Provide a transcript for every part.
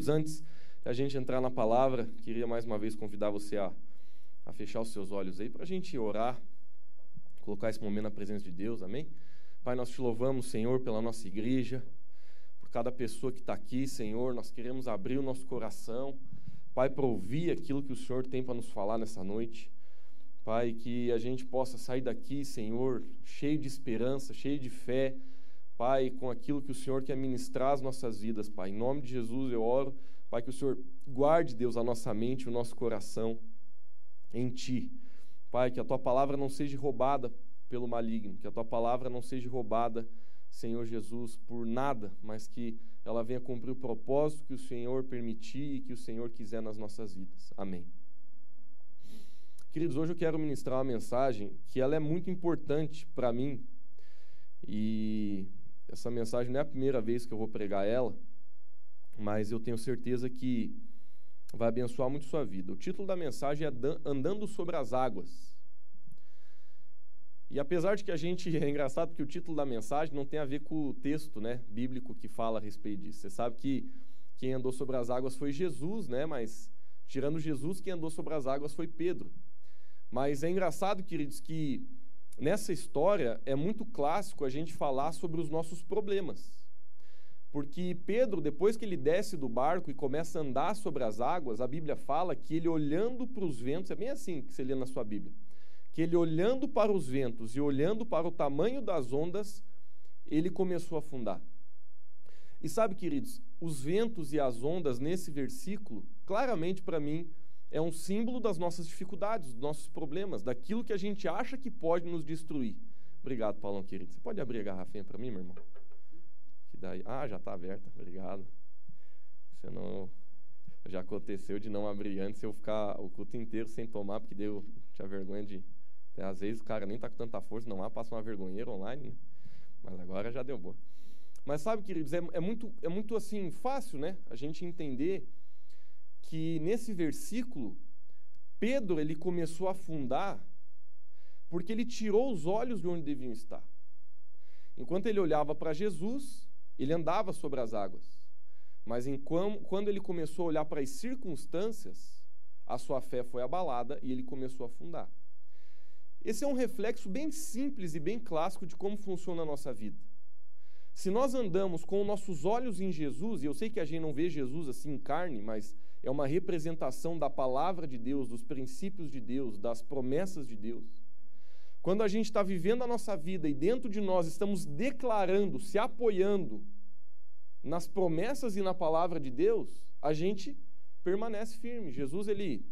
queridos, antes da gente entrar na palavra, queria mais uma vez convidar você a, a fechar os seus olhos aí para a gente orar, colocar esse momento na presença de Deus, amém? Pai, nós te louvamos, Senhor, pela nossa igreja, por cada pessoa que está aqui, Senhor, nós queremos abrir o nosso coração, Pai, para ouvir aquilo que o Senhor tem para nos falar nessa noite. Pai, que a gente possa sair daqui, Senhor, cheio de esperança, cheio de fé, Pai, com aquilo que o Senhor quer ministrar às nossas vidas, Pai. Em nome de Jesus eu oro, Pai, que o Senhor guarde, Deus, a nossa mente, o nosso coração em Ti. Pai, que a Tua palavra não seja roubada pelo maligno, que a Tua palavra não seja roubada, Senhor Jesus, por nada, mas que ela venha cumprir o propósito que o Senhor permitir e que o Senhor quiser nas nossas vidas. Amém. Queridos, hoje eu quero ministrar uma mensagem que ela é muito importante para mim e essa mensagem não é a primeira vez que eu vou pregar ela, mas eu tenho certeza que vai abençoar muito sua vida. O título da mensagem é Andando sobre as Águas. E apesar de que a gente é engraçado porque o título da mensagem não tem a ver com o texto, né, bíblico que fala a respeito disso. Você sabe que quem andou sobre as águas foi Jesus, né? Mas tirando Jesus, quem andou sobre as águas foi Pedro. Mas é engraçado, queridos, que nessa história é muito clássico a gente falar sobre os nossos problemas. Porque Pedro, depois que ele desce do barco e começa a andar sobre as águas, a Bíblia fala que ele olhando para os ventos, é bem assim que você lê na sua Bíblia, que ele olhando para os ventos e olhando para o tamanho das ondas, ele começou a afundar. E sabe, queridos, os ventos e as ondas nesse versículo, claramente para mim, é um símbolo das nossas dificuldades, dos nossos problemas, daquilo que a gente acha que pode nos destruir. Obrigado, Paulão querido. Você pode abrir a garrafinha para mim, meu irmão? Que daí... Ah, já está aberta. Obrigado. Você não já aconteceu de não abrir antes eu ficar o culto inteiro sem tomar, porque deu tinha vergonha de às vezes o cara nem tá com tanta força, não há, passa uma vergonheira online, né? Mas agora já deu boa. Mas sabe, queridos, é, é, muito é muito assim fácil, né? A gente entender que nesse versículo Pedro ele começou a afundar porque ele tirou os olhos de onde deviam estar. Enquanto ele olhava para Jesus, ele andava sobre as águas. Mas enquanto, quando ele começou a olhar para as circunstâncias, a sua fé foi abalada e ele começou a afundar. Esse é um reflexo bem simples e bem clássico de como funciona a nossa vida. Se nós andamos com nossos olhos em Jesus, e eu sei que a gente não vê Jesus assim em carne, mas é uma representação da palavra de Deus, dos princípios de Deus, das promessas de Deus. Quando a gente está vivendo a nossa vida e dentro de nós estamos declarando, se apoiando nas promessas e na palavra de Deus, a gente permanece firme. Jesus, ele,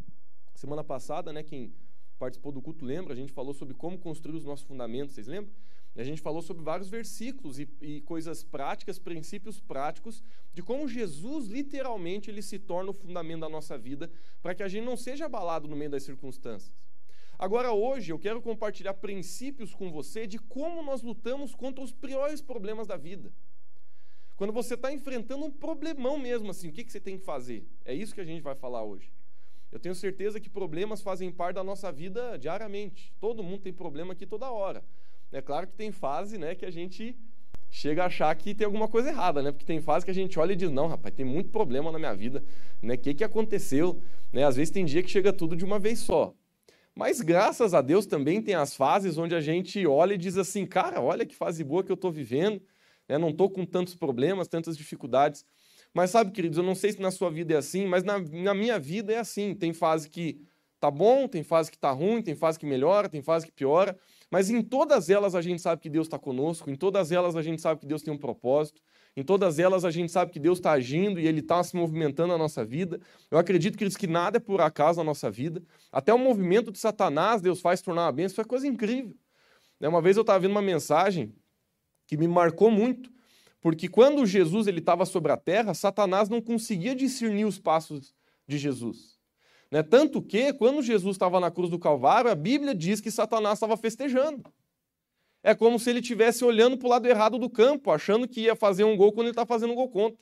semana passada, né, quem participou do culto lembra, a gente falou sobre como construir os nossos fundamentos, vocês lembram? A gente falou sobre vários versículos e, e, coisas práticas, princípios práticos, de como Jesus, literalmente, ele se torna o fundamento da nossa vida, para que a gente não seja abalado no meio das circunstâncias. Agora, hoje, eu quero compartilhar princípios com você de como nós lutamos contra os piores problemas da vida. Quando você está enfrentando um problemão mesmo, assim, o que, que você tem que fazer? É isso que a gente vai falar hoje. Eu tenho certeza que problemas fazem parte da nossa vida diariamente. Todo mundo tem problema aqui toda hora. É claro que tem fase né, que a gente chega a achar que tem alguma coisa errada, né? Porque tem fase que a gente olha e diz, não, rapaz, tem muito problema na minha vida, né? O que, que aconteceu? Né? Às vezes tem dia que chega tudo de uma vez só. Mas graças a Deus também tem as fases onde a gente olha e diz assim, cara, olha que fase boa que eu estou vivendo, né? não estou com tantos problemas, tantas dificuldades. Mas sabe, queridos, eu não sei se na sua vida é assim, mas na, na minha vida é assim. Tem fase que tá bom, tem fase que tá ruim, tem fase que melhora, tem fase que piora. Mas em todas elas a gente sabe que Deus está conosco, em todas elas a gente sabe que Deus tem um propósito, em todas elas a gente sabe que Deus está agindo e Ele está se movimentando na nossa vida. Eu acredito, queridos, que nada é por acaso na nossa vida. Até o movimento de Satanás Deus faz tornar uma bênção, é coisa incrível. Né, uma vez eu estava vendo uma mensagem que me marcou muito, porque quando Jesus estava sobre a terra, Satanás não conseguia discernir os passos de Jesus. Né? Tanto que, quando Jesus estava na cruz do Calvário, a Bíblia diz que Satanás estava festejando. É como se ele estivesse olhando para o lado errado do campo, achando que ia fazer um gol quando ele está fazendo um gol contra.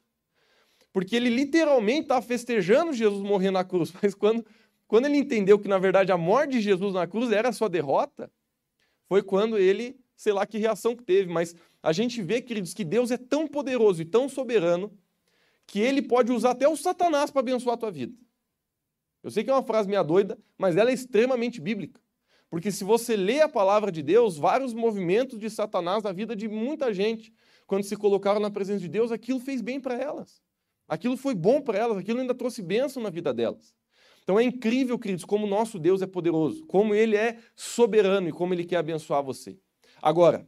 Porque ele literalmente está festejando Jesus morrer na cruz. Mas quando, quando ele entendeu que, na verdade, a morte de Jesus na cruz era a sua derrota, foi quando ele, sei lá que reação que teve. Mas a gente vê, queridos, que Deus é tão poderoso e tão soberano que ele pode usar até o Satanás para abençoar a tua vida. Eu sei que é uma frase meia doida, mas ela é extremamente bíblica. Porque se você lê a palavra de Deus, vários movimentos de Satanás na vida de muita gente, quando se colocaram na presença de Deus, aquilo fez bem para elas. Aquilo foi bom para elas, aquilo ainda trouxe bênção na vida delas. Então é incrível, queridos, como o nosso Deus é poderoso, como ele é soberano e como ele quer abençoar você. Agora,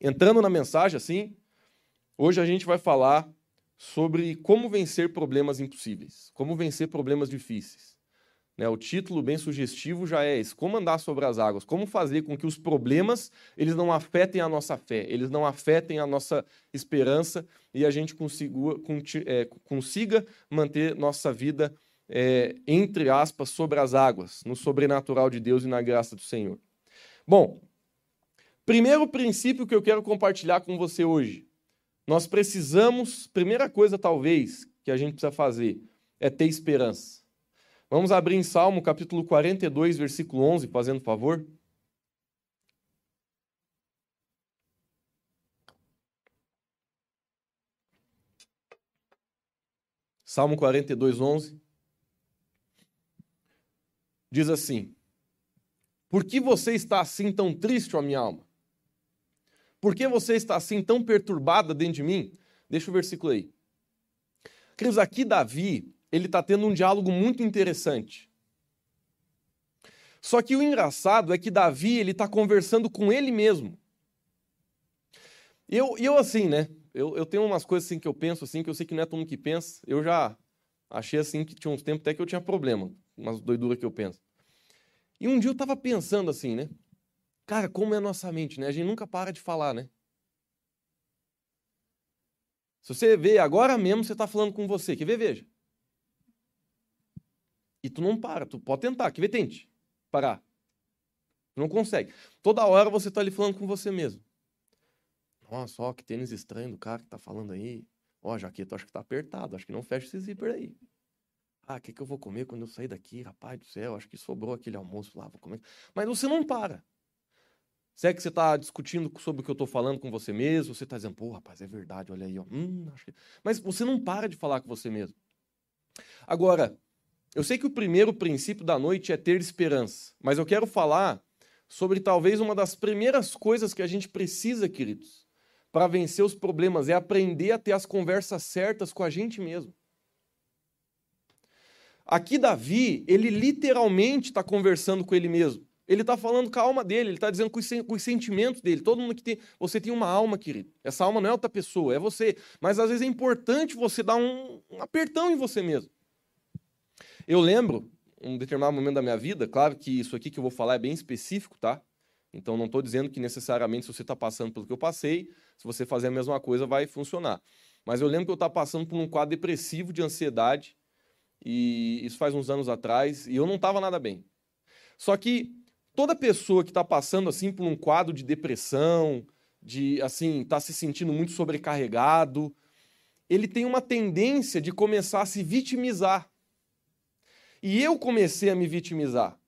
entrando na mensagem assim, hoje a gente vai falar sobre como vencer problemas impossíveis, como vencer problemas difíceis. Né, o título bem sugestivo já é esse: como andar sobre as águas, como fazer com que os problemas eles não afetem a nossa fé, eles não afetem a nossa esperança e a gente consiga, é, consiga manter nossa vida, é, entre aspas, sobre as águas, no sobrenatural de Deus e na graça do Senhor. Bom, primeiro princípio que eu quero compartilhar com você hoje. Nós precisamos, primeira coisa talvez que a gente precisa fazer é ter esperança. Vamos abrir em Salmo capítulo 42, versículo 11, fazendo favor. Salmo 42, 11. Diz assim: Por que você está assim tão triste, ó minha alma? Por que você está assim tão perturbada dentro de mim? Deixa o versículo aí. Queridos, aqui Davi, ele está tendo um diálogo muito interessante. Só que o engraçado é que Davi ele está conversando com ele mesmo. Eu, eu assim, né? Eu, eu tenho umas coisas assim que eu penso assim que eu sei que não é todo mundo que pensa. Eu já achei assim que tinha uns tempos até que eu tinha problema, umas doiduras que eu penso. E um dia eu estava pensando assim, né? Cara, como é a nossa mente, né? A gente nunca para de falar, né? Se você vê agora mesmo, você está falando com você. Quer ver? Veja. E tu não para, tu pode tentar, que vê, tente parar. Tu não consegue. Toda hora você tá ali falando com você mesmo. Nossa, ó, que tênis estranho do cara que tá falando aí. Ó, jaqueta acho que tá apertado, acho que não fecha esse zíper aí. Ah, o que, que eu vou comer quando eu sair daqui? Rapaz do céu, acho que sobrou aquele almoço lá, vou comer. Mas você não para. Se é que você está discutindo sobre o que eu estou falando com você mesmo, você está dizendo, pô, rapaz, é verdade, olha aí, ó. Hum, que... Mas você não para de falar com você mesmo. Agora, eu sei que o primeiro princípio da noite é ter esperança, mas eu quero falar sobre talvez uma das primeiras coisas que a gente precisa, queridos, para vencer os problemas, é aprender a ter as conversas certas com a gente mesmo. Aqui, Davi, ele literalmente está conversando com ele mesmo. Ele está falando com a alma dele, ele está dizendo com os, sentimentos dele. Todo mundo que tem. Você tem uma alma, querido. Essa alma não é outra pessoa, é você. Mas às vezes é importante você dar um, um apertão em você mesmo. Eu lembro, um determinado momento da minha vida, claro que isso aqui que eu vou falar é bem específico, tá? Então não estou dizendo que necessariamente se você está passando pelo que eu passei, se você fazer a mesma coisa vai funcionar. Mas eu lembro que eu estava passando por um quadro depressivo de ansiedade, e isso faz uns anos atrás, e eu não estava nada bem. Só que toda pessoa que está passando assim por um quadro de depressão, de assim, tá se sentindo muito sobrecarregado, ele tem uma tendência de começar a se vitimizar. E eu comecei a me vitimizar.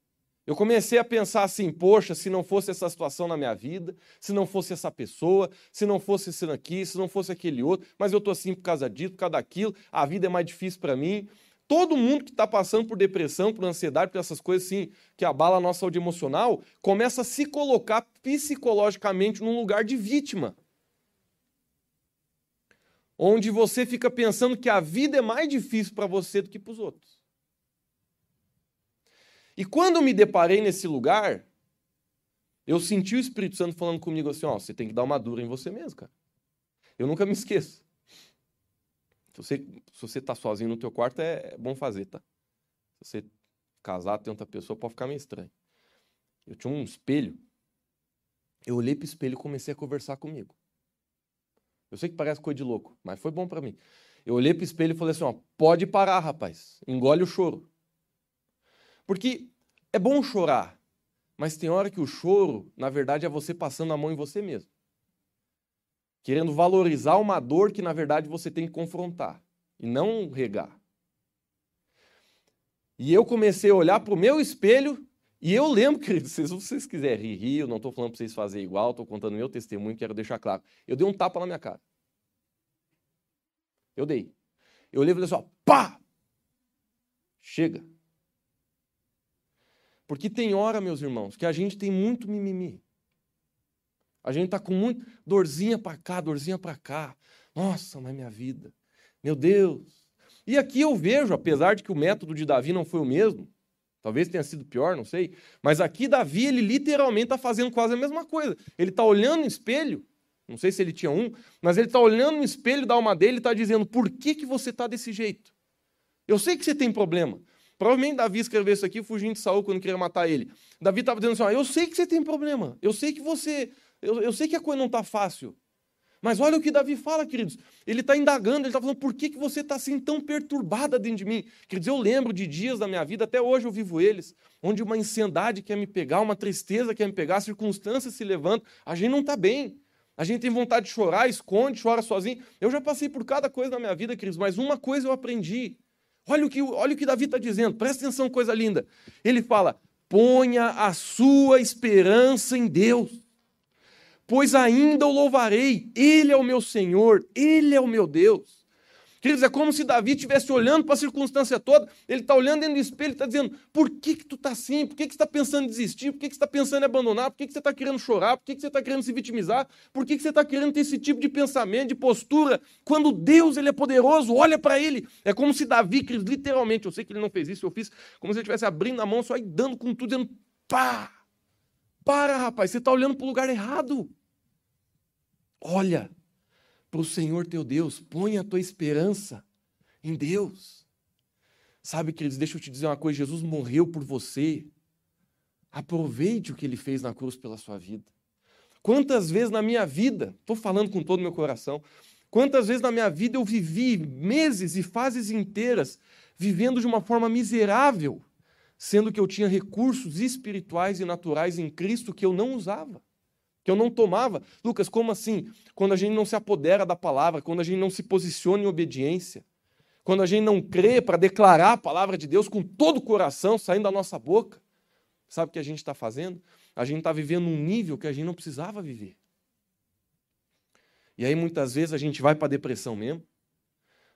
Eu comecei a pensar assim: poxa, se não fosse essa situação na minha vida, se não fosse essa pessoa, se não fosse esse aqui, se não fosse aquele outro, mas eu tô assim por causa disso, por causa daquilo, a vida é mais difícil para mim. Todo mundo que está passando por depressão, por ansiedade, por essas coisas assim que abala a nossa saúde emocional, começa a se colocar psicologicamente num lugar de vítima. Onde você fica pensando que a vida é mais difícil para você do que para os outros. E quando me deparei nesse lugar, eu senti o Espírito Santo falando comigo assim: ó, você tem que dar uma dura em você mesmo, cara. Eu nunca me esqueço. Se você, se você tá sozinho no teu quarto, é, é bom fazer, tá? Se você casar, tem outra pessoa, pode ficar meio estranho. Eu tinha um espelho. Eu olhei pro espelho e comecei a conversar comigo. Eu sei que parece coisa de louco, mas foi bom para mim. Eu olhei pro espelho e falei assim, ó, pode parar, rapaz. Engole o choro. Porque é bom chorar, mas tem hora que o choro, na verdade, é você passando a mão em você mesmo. Querendo valorizar uma dor que, na verdade, você tem que confrontar e não regar. E eu comecei a olhar para o meu espelho e eu lembro, queridos, se vocês quiserem rir, rir, eu não estou falando para vocês fazerem igual, estou contando meu testemunho, quero deixar claro. Eu dei um tapa na minha cara. Eu dei. Eu levo ele assim, ó, pá! Chega. Porque tem hora, meus irmãos, que a gente tem muito mimimi. A gente está com muito dorzinha para cá, dorzinha para cá. Nossa, mas minha vida. Meu Deus. E aqui eu vejo, apesar de que o método de Davi não foi o mesmo, talvez tenha sido pior, não sei, mas aqui Davi, ele literalmente está fazendo quase a mesma coisa. Ele está olhando no espelho, não sei se ele tinha um, mas ele está olhando no espelho da alma dele e está dizendo: por que, que você está desse jeito? Eu sei que você tem problema. Provavelmente Davi escreveu isso aqui fugindo de Saul quando queria matar ele. Davi estava dizendo assim: eu sei que você tem problema. Eu sei que você. Eu, eu sei que a coisa não está fácil. Mas olha o que Davi fala, queridos. Ele está indagando, ele está falando, por que, que você está assim tão perturbada dentro de mim? Queridos, eu lembro de dias da minha vida, até hoje eu vivo eles, onde uma ansiedade quer me pegar, uma tristeza quer me pegar, circunstâncias se levantam, a gente não está bem. A gente tem vontade de chorar, esconde, chora sozinho. Eu já passei por cada coisa na minha vida, queridos, mas uma coisa eu aprendi. Olha o que, olha o que Davi está dizendo, presta atenção, coisa linda. Ele fala: ponha a sua esperança em Deus, pois ainda o louvarei, Ele é o meu Senhor, Ele é o meu Deus. Queridos, é como se Davi estivesse olhando para a circunstância toda, ele está olhando dentro do espelho e está dizendo: por que, que tu está assim? Por que, que você está pensando em desistir? Por que, que você está pensando em abandonar? Por que, que você está querendo chorar? Por que, que você está querendo se vitimizar? Por que, que você está querendo ter esse tipo de pensamento, de postura? Quando Deus ele é poderoso, olha para ele. É como se Davi, queridos, literalmente, eu sei que ele não fez isso, eu fiz como se ele estivesse abrindo a mão só e dando com tudo, dizendo: pá! Para, rapaz, você está olhando para o lugar errado. Olha, para o Senhor teu Deus, põe a tua esperança em Deus. Sabe, queridos, deixa eu te dizer uma coisa: Jesus morreu por você. Aproveite o que ele fez na cruz pela sua vida. Quantas vezes na minha vida, estou falando com todo o meu coração, quantas vezes na minha vida eu vivi meses e fases inteiras vivendo de uma forma miserável, sendo que eu tinha recursos espirituais e naturais em Cristo que eu não usava que eu não tomava. Lucas, como assim? Quando a gente não se apodera da palavra, quando a gente não se posiciona em obediência, quando a gente não crê para declarar a palavra de Deus com todo o coração saindo da nossa boca, sabe o que a gente está fazendo? A gente está vivendo um nível que a gente não precisava viver. E aí muitas vezes a gente vai para a depressão mesmo,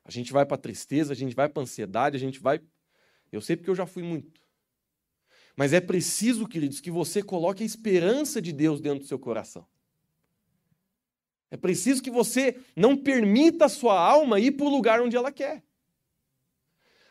a gente vai para a tristeza, a gente vai para a ansiedade, a gente vai. Eu sei porque eu já fui muito. Mas é preciso, queridos, que você coloque a esperança de Deus dentro do seu coração. É preciso que você não permita a sua alma ir para o lugar onde ela quer.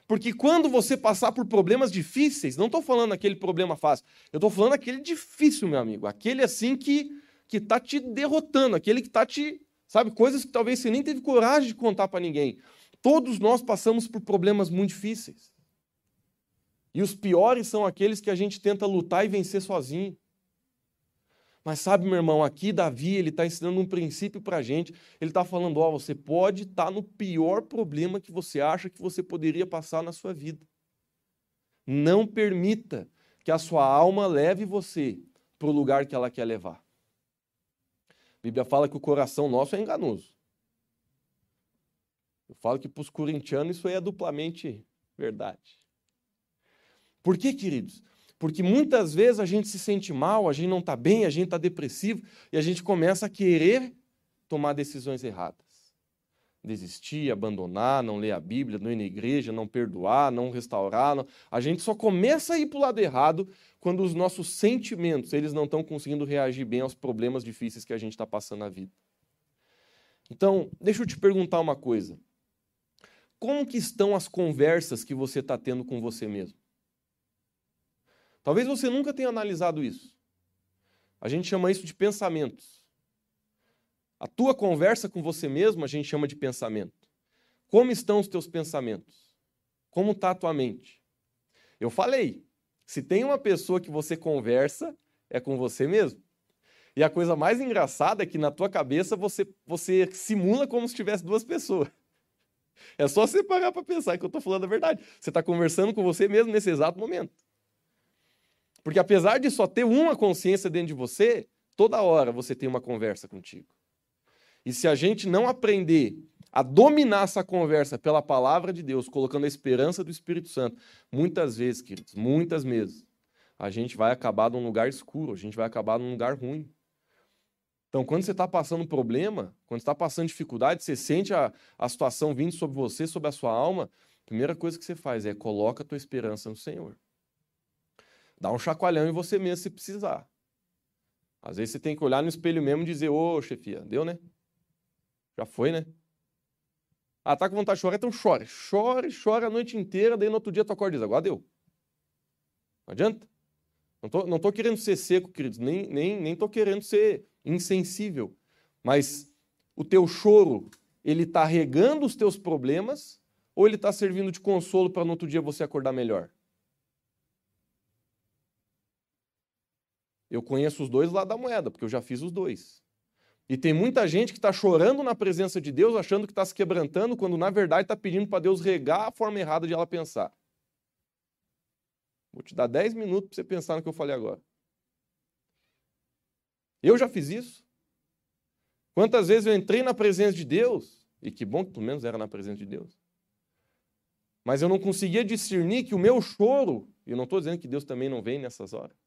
Porque quando você passar por problemas difíceis, não estou falando aquele problema fácil, eu estou falando aquele difícil, meu amigo. Aquele assim que que está te derrotando, aquele que está te. Sabe, coisas que talvez você nem teve coragem de contar para ninguém. Todos nós passamos por problemas muito difíceis. E os piores são aqueles que a gente tenta lutar e vencer sozinho. Mas sabe, meu irmão, aqui Davi ele está ensinando um princípio para a gente. Ele está falando: ó, você pode estar tá no pior problema que você acha que você poderia passar na sua vida. Não permita que a sua alma leve você para o lugar que ela quer levar. A Bíblia fala que o coração nosso é enganoso. Eu falo que para os corintianos isso aí é duplamente verdade. Por que, queridos? Porque muitas vezes a gente se sente mal, a gente não está bem, a gente está depressivo e a gente começa a querer tomar decisões erradas. Desistir, abandonar, não ler a Bíblia, não ir na igreja, não perdoar, não restaurar. Não... A gente só começa a ir para o lado errado quando os nossos sentimentos eles não estão conseguindo reagir bem aos problemas difíceis que a gente está passando na vida. Então, deixa eu te perguntar uma coisa. Como que estão as conversas que você está tendo com você mesmo? Talvez você nunca tenha analisado isso. A gente chama isso de pensamentos. A tua conversa com você mesmo a gente chama de pensamento. Como estão os teus pensamentos? Como está a tua mente? Eu falei, se tem uma pessoa que você conversa, é com você mesmo. E a coisa mais engraçada é que na tua cabeça você, você simula como se tivesse duas pessoas. É só você parar para pensar que eu estou falando a verdade. Você está conversando com você mesmo nesse exato momento. Porque apesar de só ter uma consciência dentro de você, toda hora você tem uma conversa contigo. E se a gente não aprender a dominar essa conversa pela palavra de Deus, colocando a esperança do Espírito Santo, muitas vezes, queridos, muitas vezes, a gente vai acabar num lugar escuro, a gente vai acabar num lugar ruim. Então, quando você está passando problema, quando está passando dificuldade, você sente a, a situação vindo sobre você, sobre a sua alma, a primeira coisa que você faz é coloca a tua esperança no Senhor. Dá um chacoalhão em você mesmo se precisar. Às vezes você tem que olhar no espelho mesmo e dizer, ô chefia, deu, né? Já foi, né? Ah, tá com vontade de chorar, então chore. Chore, chore a noite inteira, daí no outro dia tu acorda e diz, agora deu. Não adianta. Não tô, não tô querendo ser seco, queridos, nem, nem, nem tô querendo ser insensível. Mas o teu choro, ele tá regando os teus problemas ou ele está servindo de consolo para no outro dia você acordar melhor? Eu conheço os dois lados da moeda, porque eu já fiz os dois. E tem muita gente que está chorando na presença de Deus, achando que está se quebrantando, quando na verdade está pedindo para Deus regar a forma errada de ela pensar. Vou te dar 10 minutos para você pensar no que eu falei agora. Eu já fiz isso. Quantas vezes eu entrei na presença de Deus, e que bom que pelo menos era na presença de Deus, mas eu não conseguia discernir que o meu choro, e eu não estou dizendo que Deus também não vem nessas horas,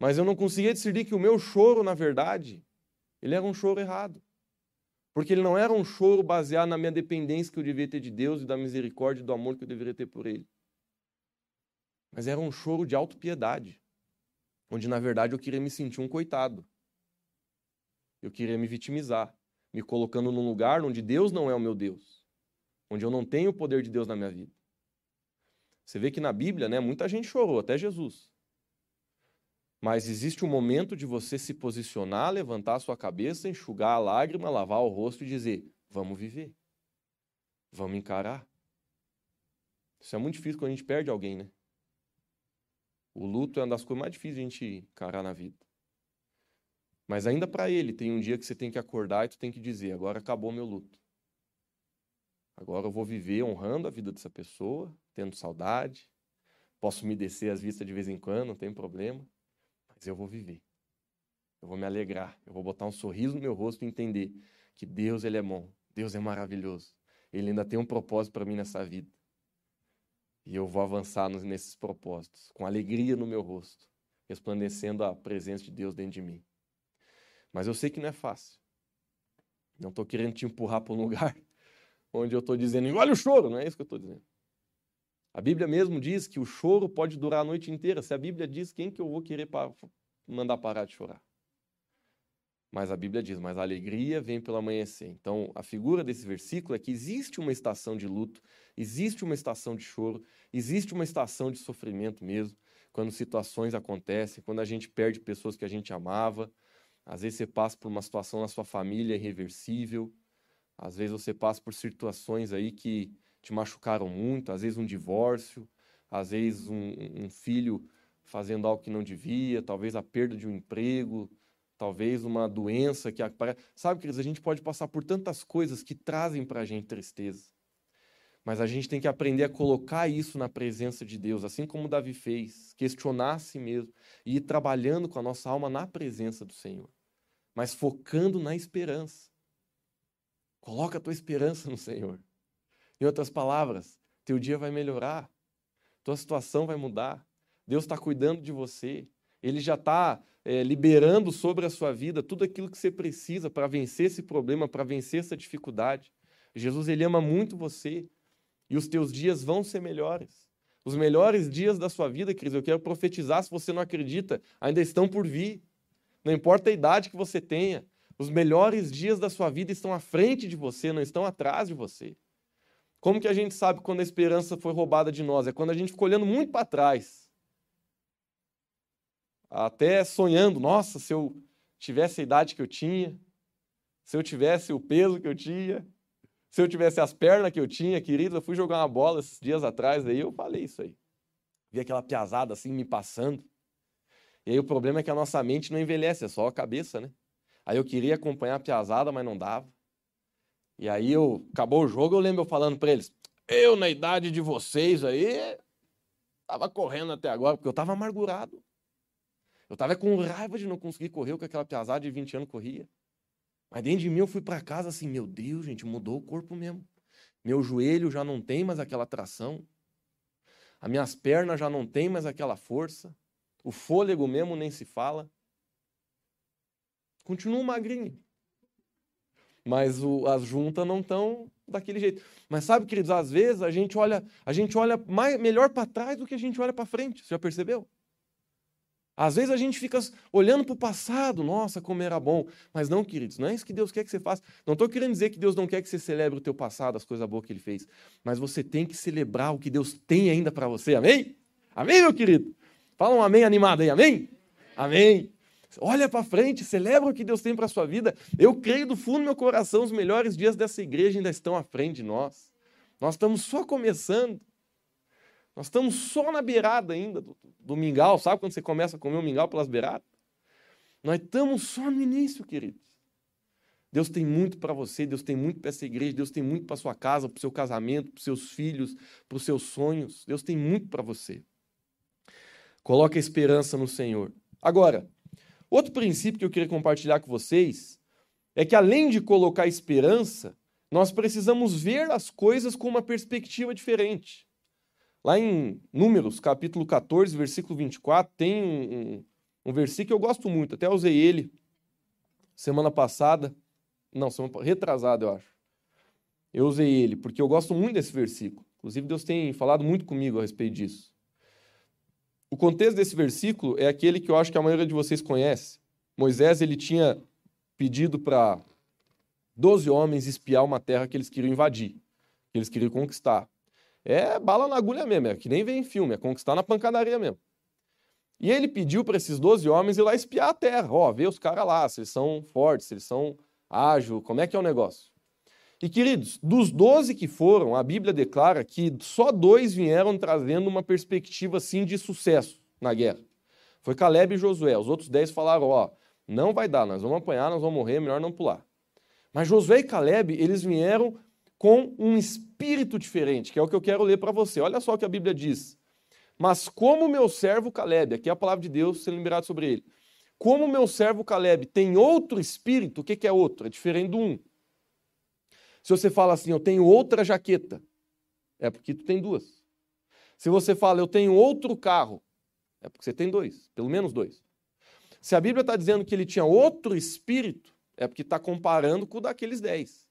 mas eu não conseguia discernir que o meu choro, na verdade, ele era um choro errado. Porque ele não era um choro baseado na minha dependência que eu devia ter de Deus e da misericórdia e do amor que eu deveria ter por Ele. Mas era um choro de autopiedade, onde na verdade eu queria me sentir um coitado. Eu queria me vitimizar, me colocando num lugar onde Deus não é o meu Deus onde eu não tenho o poder de Deus na minha vida. Você vê que na Bíblia, né, muita gente chorou, até Jesus. Mas existe um momento de você se posicionar, levantar a sua cabeça, enxugar a lágrima, lavar o rosto e dizer: vamos viver. Vamos encarar. Isso é muito difícil quando a gente perde alguém, né? O luto é uma das coisas mais difíceis de a gente encarar na vida. Mas ainda para ele, tem um dia que você tem que acordar e tu tem que dizer: agora acabou meu luto. Agora eu vou viver honrando a vida dessa pessoa, tendo saudade. Posso me descer as vistas de vez em quando, não tem problema. Mas eu vou viver. Eu vou me alegrar. Eu vou botar um sorriso no meu rosto e entender que Deus ele é bom. Deus é maravilhoso. Ele ainda tem um propósito para mim nessa vida. E eu vou avançar nesses propósitos, com alegria no meu rosto, resplandecendo a presença de Deus dentro de mim. Mas eu sei que não é fácil. Não estou querendo te empurrar para um lugar onde eu estou dizendo, olha o choro, não é isso que eu estou dizendo. A Bíblia mesmo diz que o choro pode durar a noite inteira. Se a Bíblia diz, quem que eu vou querer mandar parar de chorar? Mas a Bíblia diz, mas a alegria vem pelo amanhecer. Então, a figura desse versículo é que existe uma estação de luto, existe uma estação de choro, existe uma estação de sofrimento mesmo, quando situações acontecem, quando a gente perde pessoas que a gente amava. Às vezes você passa por uma situação na sua família irreversível, às vezes você passa por situações aí que te machucaram muito, às vezes um divórcio, às vezes um, um filho fazendo algo que não devia, talvez a perda de um emprego, talvez uma doença que aparece. Sabe, queridos, a gente pode passar por tantas coisas que trazem para a gente tristeza. Mas a gente tem que aprender a colocar isso na presença de Deus, assim como Davi fez, questionar a si mesmo e ir trabalhando com a nossa alma na presença do Senhor, mas focando na esperança. Coloca a tua esperança no Senhor. Em outras palavras, teu dia vai melhorar, tua situação vai mudar. Deus está cuidando de você. Ele já está é, liberando sobre a sua vida tudo aquilo que você precisa para vencer esse problema, para vencer essa dificuldade. Jesus, ele ama muito você e os teus dias vão ser melhores. Os melhores dias da sua vida, Cris, eu quero profetizar, se você não acredita, ainda estão por vir. Não importa a idade que você tenha, os melhores dias da sua vida estão à frente de você, não estão atrás de você. Como que a gente sabe quando a esperança foi roubada de nós? É quando a gente ficou olhando muito para trás. Até sonhando, nossa, se eu tivesse a idade que eu tinha, se eu tivesse o peso que eu tinha, se eu tivesse as pernas que eu tinha, querido, eu fui jogar uma bola esses dias atrás, aí eu falei isso aí. Vi aquela piazada assim me passando. E aí o problema é que a nossa mente não envelhece, é só a cabeça, né? Aí eu queria acompanhar a piazada, mas não dava. E aí eu acabou o jogo, eu lembro eu falando para eles: "Eu na idade de vocês aí tava correndo até agora porque eu tava amargurado. Eu tava com raiva de não conseguir correr o que aquela piazada de 20 anos corria. Mas dentro de mim eu fui para casa assim, meu Deus, gente, mudou o corpo mesmo. Meu joelho já não tem mais aquela tração. As minhas pernas já não tem mais aquela força. O fôlego mesmo nem se fala. Continuam magrinho. Mas o, as juntas não estão daquele jeito. Mas sabe, queridos, às vezes a gente olha, a gente olha mais, melhor para trás do que a gente olha para frente. Você já percebeu? Às vezes a gente fica olhando para o passado, nossa, como era bom. Mas não, queridos, não é isso que Deus quer que você faça. Não estou querendo dizer que Deus não quer que você celebre o teu passado, as coisas boas que Ele fez. Mas você tem que celebrar o que Deus tem ainda para você. Amém? Amém, meu querido? Fala um amém animado aí, amém? Amém. Olha para frente, celebra o que Deus tem para a sua vida. Eu creio do fundo do meu coração, os melhores dias dessa igreja ainda estão à frente de nós. Nós estamos só começando. Nós estamos só na beirada ainda do, do mingau, sabe quando você começa a comer o mingau pelas beiradas? Nós estamos só no início, queridos. Deus tem muito para você, Deus tem muito para essa igreja, Deus tem muito para sua casa, para o seu casamento, para os seus filhos, para os seus sonhos. Deus tem muito para você. Coloque a esperança no Senhor. Agora, outro princípio que eu queria compartilhar com vocês é que além de colocar esperança, nós precisamos ver as coisas com uma perspectiva diferente. Lá em Números, capítulo 14, versículo 24, tem um, um, um versículo que eu gosto muito, até usei ele semana passada, não, semana retrasada, eu acho. Eu usei ele, porque eu gosto muito desse versículo. Inclusive, Deus tem falado muito comigo a respeito disso. O contexto desse versículo é aquele que eu acho que a maioria de vocês conhece. Moisés ele tinha pedido para 12 homens espiar uma terra que eles queriam invadir, que eles queriam conquistar. É bala na agulha mesmo, é que nem vem em filme, é conquistar na pancadaria mesmo. E ele pediu para esses 12 homens ir lá espiar a terra, ó, ver os caras lá, se eles são fortes, se eles são ágeis, como é que é o negócio. E queridos, dos 12 que foram, a Bíblia declara que só dois vieram trazendo uma perspectiva assim de sucesso na guerra. Foi Caleb e Josué. Os outros 10 falaram, ó, não vai dar, nós vamos apanhar, nós vamos morrer, melhor não pular. Mas Josué e Caleb, eles vieram com um espírito diferente, que é o que eu quero ler para você. Olha só o que a Bíblia diz. Mas como meu servo Caleb, aqui é a palavra de Deus sendo liberado sobre ele. Como meu servo Caleb tem outro espírito, o que, que é outro? É diferente do um. Se você fala assim, eu tenho outra jaqueta, é porque tu tem duas. Se você fala, eu tenho outro carro, é porque você tem dois, pelo menos dois. Se a Bíblia está dizendo que ele tinha outro espírito, é porque está comparando com o daqueles dez.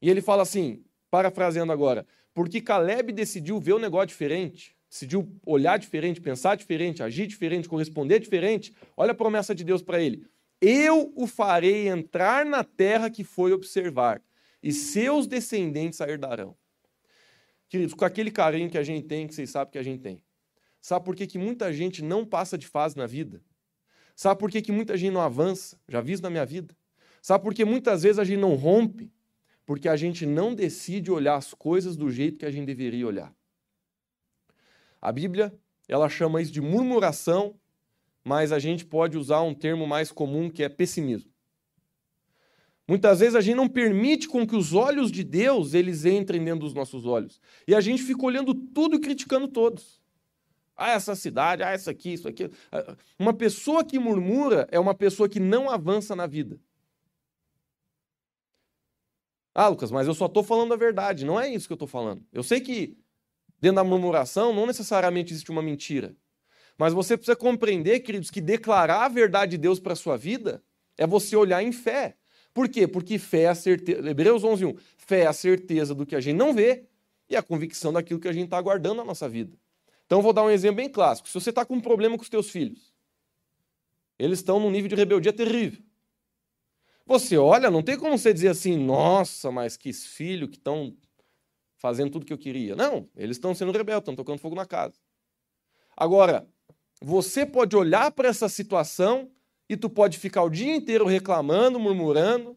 E ele fala assim, parafraseando agora, porque Caleb decidiu ver o negócio diferente, decidiu olhar diferente, pensar diferente, agir diferente, corresponder diferente. Olha a promessa de Deus para ele: Eu o farei entrar na terra que foi observar, e seus descendentes a herdarão. Queridos, com aquele carinho que a gente tem, que vocês sabem que a gente tem. Sabe por que, que muita gente não passa de fase na vida? Sabe por que, que muita gente não avança? Já vi isso na minha vida. Sabe por que muitas vezes a gente não rompe? porque a gente não decide olhar as coisas do jeito que a gente deveria olhar. A Bíblia, ela chama isso de murmuração, mas a gente pode usar um termo mais comum que é pessimismo. Muitas vezes a gente não permite com que os olhos de Deus eles entrem dentro dos nossos olhos. E a gente fica olhando tudo e criticando todos. Ah, essa cidade, ah, essa aqui, isso aqui. Uma pessoa que murmura é uma pessoa que não avança na vida. Ah, Lucas, mas eu só estou falando a verdade. Não é isso que eu estou falando. Eu sei que dentro da murmuração não necessariamente existe uma mentira. Mas você precisa compreender, queridos, que declarar a verdade de Deus para a sua vida é você olhar em fé. Por quê? Porque fé é a certeza. Hebreus 11, 1. Fé é a certeza do que a gente não vê e a convicção daquilo que a gente está aguardando na nossa vida. Então, vou dar um exemplo bem clássico. Se você está com um problema com os teus filhos, eles estão num nível de rebeldia terrível. Você olha, não tem como você dizer assim, nossa, mas que filho que estão fazendo tudo que eu queria. Não, eles estão sendo rebeldes, estão tocando fogo na casa. Agora, você pode olhar para essa situação e tu pode ficar o dia inteiro reclamando, murmurando,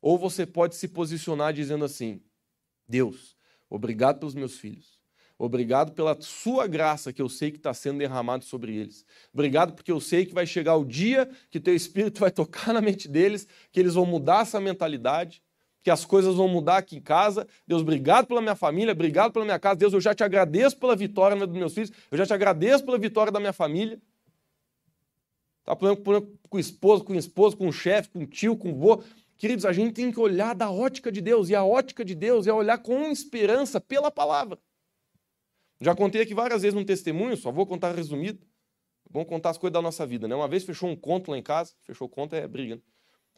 ou você pode se posicionar dizendo assim: Deus, obrigado pelos meus filhos. Obrigado pela sua graça que eu sei que está sendo derramado sobre eles. Obrigado porque eu sei que vai chegar o dia que teu Espírito vai tocar na mente deles, que eles vão mudar essa mentalidade, que as coisas vão mudar aqui em casa. Deus, obrigado pela minha família, obrigado pela minha casa. Deus, eu já te agradeço pela vitória dos meus filhos, eu já te agradeço pela vitória da minha família. Tá problema com o esposo, com o esposo, com o chefe, com o tio, com o vô. Queridos, a gente tem que olhar da ótica de Deus, e a ótica de Deus é olhar com esperança pela palavra. Já contei aqui várias vezes num testemunho, só vou contar resumido. Vamos contar as coisas da nossa vida, né? Uma vez fechou um conto lá em casa, fechou conta é briga. Né?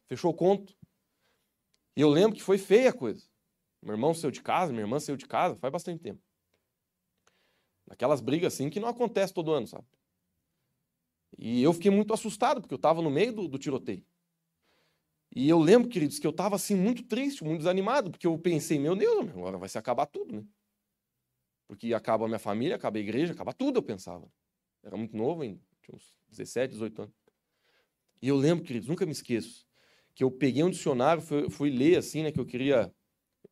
fechou o conto. E eu lembro que foi feia a coisa. Meu irmão saiu de casa, minha irmã saiu de casa, faz bastante tempo. Aquelas brigas assim que não acontece todo ano, sabe? E eu fiquei muito assustado, porque eu estava no meio do, do, tiroteio. E eu lembro, queridos, que eu estava assim muito triste, muito desanimado, porque eu pensei, meu Deus, agora vai se acabar tudo, né? Porque acaba a minha família, acaba a igreja, acaba tudo, eu pensava. Era muito novo ainda, tinha uns 17, 18 anos. E eu lembro, queridos, nunca me esqueço, que eu peguei um dicionário, fui, fui ler assim, né, que eu queria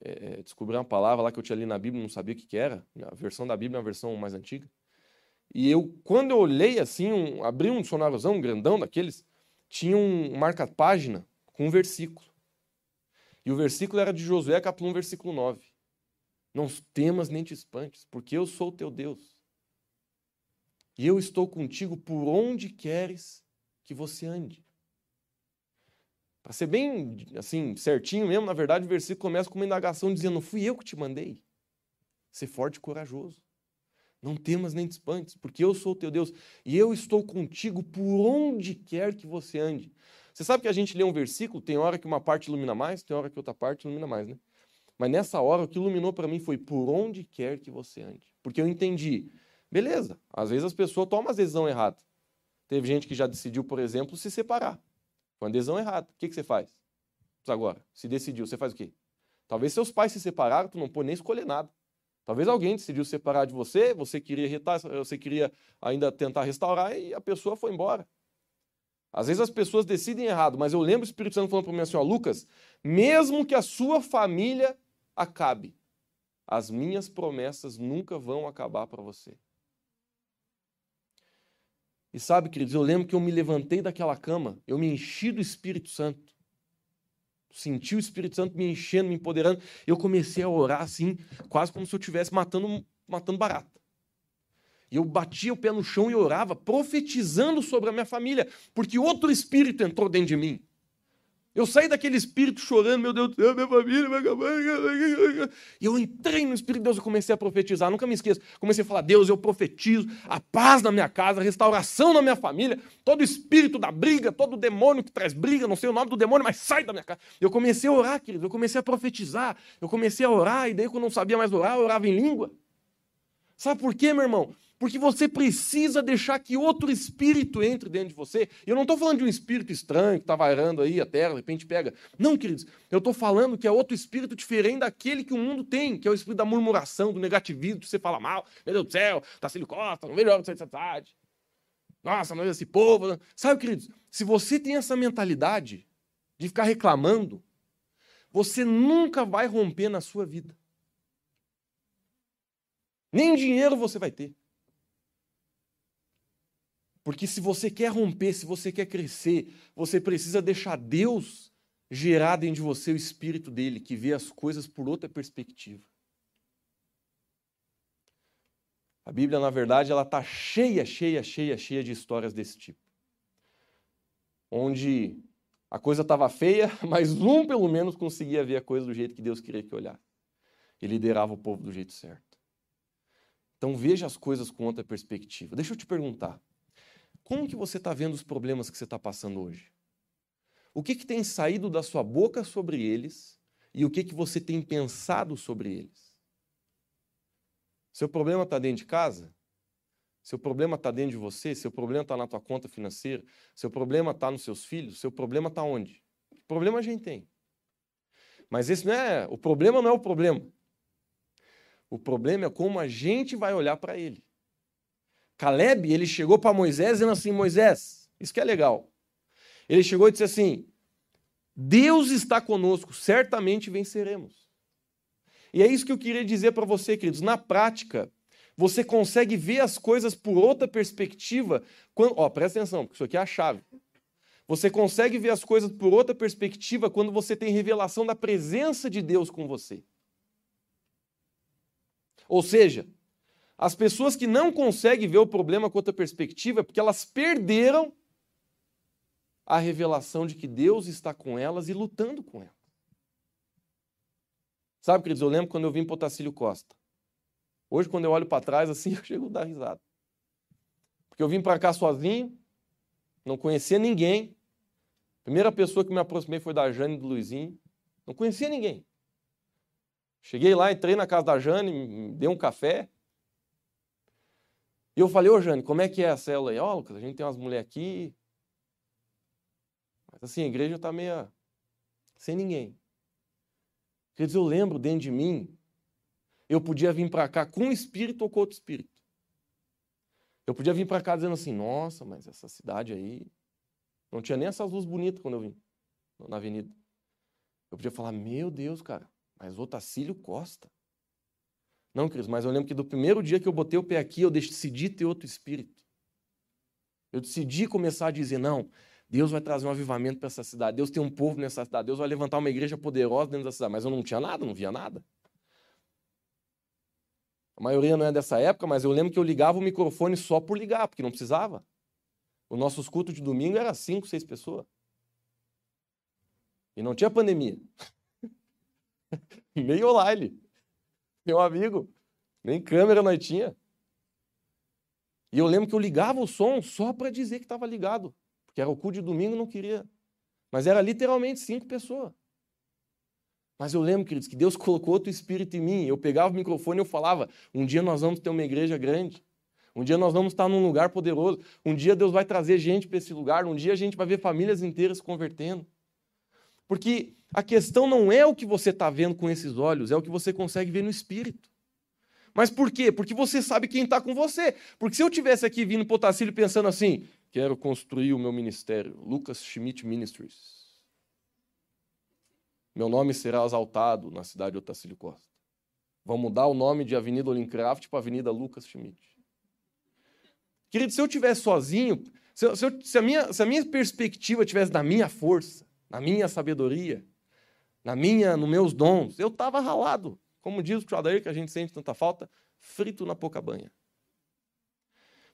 é, descobrir uma palavra lá que eu tinha ali na Bíblia, não sabia o que, que era. A versão da Bíblia é uma versão mais antiga. E eu, quando eu olhei assim, um, abri um dicionáriozão um grandão daqueles, tinha um marca-página com um versículo. E o versículo era de Josué, capítulo 1, versículo 9. Não temas nem te espantes, porque eu sou o teu Deus. E eu estou contigo por onde queres que você ande. Para ser bem assim, certinho mesmo, na verdade, o versículo começa com uma indagação dizendo: Não fui eu que te mandei. Ser forte e corajoso. Não temas nem te espantes, porque eu sou o teu Deus e eu estou contigo por onde quer que você ande. Você sabe que a gente lê um versículo, tem hora que uma parte ilumina mais, tem hora que outra parte ilumina mais, né? Mas nessa hora, o que iluminou para mim foi por onde quer que você ande. Porque eu entendi, beleza, às vezes as pessoas tomam a decisão errada. Teve gente que já decidiu, por exemplo, se separar. Foi uma decisão errada. O que, que você faz? Agora, se decidiu, você faz o quê? Talvez seus pais se separaram, tu não pode nem escolher nada. Talvez alguém decidiu separar de você, você queria retar, você queria ainda tentar restaurar e a pessoa foi embora. Às vezes as pessoas decidem errado, mas eu lembro o Espírito Santo falando para mim assim, ó, Lucas, mesmo que a sua família acabe, as minhas promessas nunca vão acabar para você. E sabe, queridos, eu lembro que eu me levantei daquela cama, eu me enchi do Espírito Santo senti o Espírito Santo me enchendo, me empoderando. Eu comecei a orar assim, quase como se eu estivesse matando, matando barata. E eu batia o pé no chão e orava, profetizando sobre a minha família, porque outro espírito entrou dentro de mim. Eu saí daquele espírito chorando, meu Deus minha família vai acabar. E eu entrei no Espírito de Deus e comecei a profetizar, nunca me esqueço. Comecei a falar, Deus, eu profetizo a paz na minha casa, a restauração na minha família, todo espírito da briga, todo demônio que traz briga, não sei o nome do demônio, mas sai da minha casa. Eu comecei a orar, querido, eu comecei a profetizar, eu comecei a orar, e daí quando eu não sabia mais orar, eu orava em língua. Sabe por quê, meu irmão? Porque você precisa deixar que outro espírito entre dentro de você. Eu não estou falando de um espírito estranho que está vairando aí a terra, de repente pega. Não, queridos. Eu estou falando que é outro espírito diferente daquele que o mundo tem, que é o espírito da murmuração, do negativismo, de você fala mal. Meu Deus do céu, Tacílio Costa, não hora de cidade. Nossa, não é esse povo. Sabe, queridos, se você tem essa mentalidade de ficar reclamando, você nunca vai romper na sua vida. Nem dinheiro você vai ter. Porque se você quer romper, se você quer crescer, você precisa deixar Deus gerar dentro de você o espírito dele, que vê as coisas por outra perspectiva. A Bíblia, na verdade, ela está cheia, cheia, cheia, cheia de histórias desse tipo. Onde a coisa estava feia, mas um pelo menos conseguia ver a coisa do jeito que Deus queria que olhasse. E liderava o povo do jeito certo. Então veja as coisas com outra perspectiva. Deixa eu te perguntar. Como que você está vendo os problemas que você está passando hoje? O que, que tem saído da sua boca sobre eles e o que, que você tem pensado sobre eles? Seu problema está dentro de casa? Seu problema está dentro de você? Seu problema está na tua conta financeira? Seu problema está nos seus filhos? Seu problema está onde? O problema a gente tem. Mas esse não é. O problema não é o problema. O problema é como a gente vai olhar para ele. Caleb, ele chegou para Moisés dizendo assim: Moisés, isso que é legal. Ele chegou e disse assim: Deus está conosco, certamente venceremos. E é isso que eu queria dizer para você, queridos. Na prática, você consegue ver as coisas por outra perspectiva. Quando, ó, presta atenção, porque isso aqui é a chave. Você consegue ver as coisas por outra perspectiva quando você tem revelação da presença de Deus com você. Ou seja, as pessoas que não conseguem ver o problema com outra perspectiva é porque elas perderam a revelação de que Deus está com elas e lutando com elas. Sabe, queridos, eu lembro quando eu vim para o Tacílio Costa. Hoje, quando eu olho para trás, assim, eu chego a dar risada. Porque eu vim para cá sozinho, não conhecia ninguém, Primeira pessoa que me aproximei foi da Jane e do Luizinho. Não conhecia ninguém. Cheguei lá, entrei na casa da Jane, me dei um café. E eu falei, ô Jane, como é que é a célula aí? Ó, Lucas, a gente tem umas mulheres aqui. Mas assim, a igreja está meio sem ninguém. Quer dizer, eu lembro dentro de mim, eu podia vir para cá com um espírito ou com outro espírito. Eu podia vir para cá dizendo assim, nossa, mas essa cidade aí, não tinha nem essas luzes bonitas quando eu vim na avenida. Eu podia falar, meu Deus, cara, mas Otacílio Costa. Não, Cris, mas eu lembro que do primeiro dia que eu botei o pé aqui, eu decidi ter outro espírito. Eu decidi começar a dizer, não, Deus vai trazer um avivamento para essa cidade, Deus tem um povo nessa cidade, Deus vai levantar uma igreja poderosa dentro da cidade. Mas eu não tinha nada, não via nada. A maioria não é dessa época, mas eu lembro que eu ligava o microfone só por ligar, porque não precisava. Os nossos cultos de domingo eram cinco, seis pessoas. E não tinha pandemia. nem online. Meu amigo, nem câmera nós tinha. E eu lembro que eu ligava o som só para dizer que estava ligado. Porque era o culto de domingo, não queria. Mas era literalmente cinco pessoas. Mas eu lembro, queridos, que Deus colocou outro espírito em mim. Eu pegava o microfone e eu falava: um dia nós vamos ter uma igreja grande. Um dia nós vamos estar num lugar poderoso. Um dia Deus vai trazer gente para esse lugar. Um dia a gente vai ver famílias inteiras se convertendo. Porque a questão não é o que você está vendo com esses olhos, é o que você consegue ver no espírito. Mas por quê? Porque você sabe quem está com você. Porque se eu tivesse aqui vindo para o pensando assim, quero construir o meu ministério, Lucas Schmidt Ministries. Meu nome será exaltado na cidade de Otacílio Costa. Vão mudar o nome de Avenida Olincraft para Avenida Lucas Schmidt. Querido, se eu tivesse sozinho, se, se, eu, se, a minha, se a minha perspectiva tivesse na minha força, na minha sabedoria, na minha, nos meus dons, eu estava ralado. Como diz o Adair, que a gente sente tanta falta, frito na pouca banha.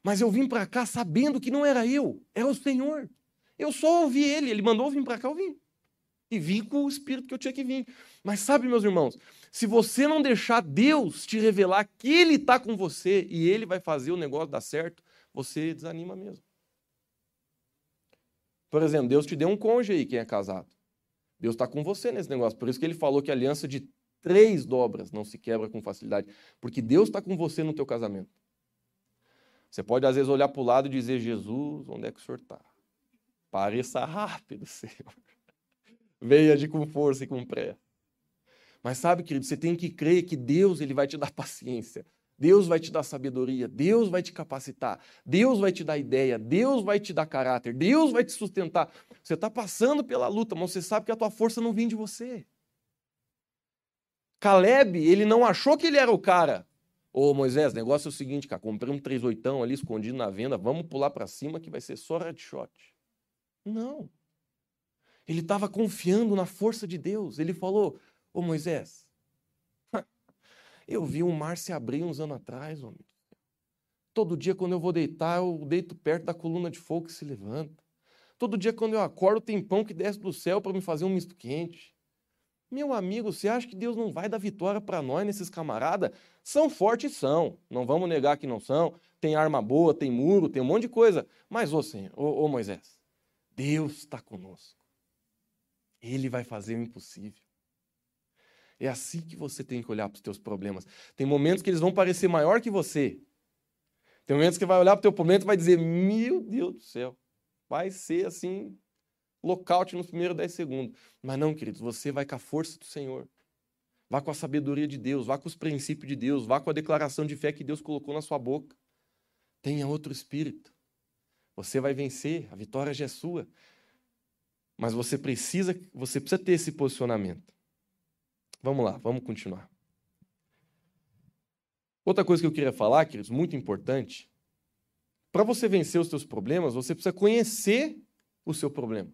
Mas eu vim para cá sabendo que não era eu, era o Senhor. Eu só ouvi ele, ele mandou vir para cá, eu vim. E vim com o espírito que eu tinha que vir. Mas sabe, meus irmãos, se você não deixar Deus te revelar que Ele está com você e Ele vai fazer o negócio dar certo, você desanima mesmo. Por exemplo, Deus te deu um cônjuge aí, quem é casado. Deus está com você nesse negócio. Por isso que ele falou que a aliança de três dobras não se quebra com facilidade. Porque Deus está com você no teu casamento. Você pode, às vezes, olhar para o lado e dizer, Jesus, onde é que o senhor está? Pareça rápido, Senhor. Venha de com força e com pressa. Mas sabe, querido, você tem que crer que Deus ele vai te dar paciência. Deus vai te dar sabedoria, Deus vai te capacitar, Deus vai te dar ideia, Deus vai te dar caráter, Deus vai te sustentar. Você está passando pela luta, mas você sabe que a tua força não vem de você. Caleb, ele não achou que ele era o cara. Ô Moisés, negócio é o seguinte, cara, comprei um 38 ali escondido na venda, vamos pular para cima que vai ser só headshot. Não. Ele estava confiando na força de Deus. Ele falou: Ô Moisés, eu vi um mar se abrir uns anos atrás, homem. Todo dia, quando eu vou deitar, eu deito perto da coluna de fogo que se levanta. Todo dia, quando eu acordo, tem pão que desce do céu para me fazer um misto quente. Meu amigo, você acha que Deus não vai dar vitória para nós, nesses camaradas? São fortes, são. Não vamos negar que não são. Tem arma boa, tem muro, tem um monte de coisa. Mas, ô Senhor, ô, ô Moisés, Deus está conosco. Ele vai fazer o impossível. É assim que você tem que olhar para os teus problemas. Tem momentos que eles vão parecer maior que você. Tem momentos que vai olhar para o teu problema e vai dizer: Meu Deus do céu, vai ser assim, lockout nos primeiros 10 segundos. Mas não, queridos, você vai com a força do Senhor. Vá com a sabedoria de Deus, vá com os princípios de Deus, vá com a declaração de fé que Deus colocou na sua boca. Tenha outro espírito. Você vai vencer, a vitória já é sua. Mas você precisa, você precisa ter esse posicionamento. Vamos lá, vamos continuar. Outra coisa que eu queria falar, queridos, muito importante, para você vencer os seus problemas, você precisa conhecer o seu problema.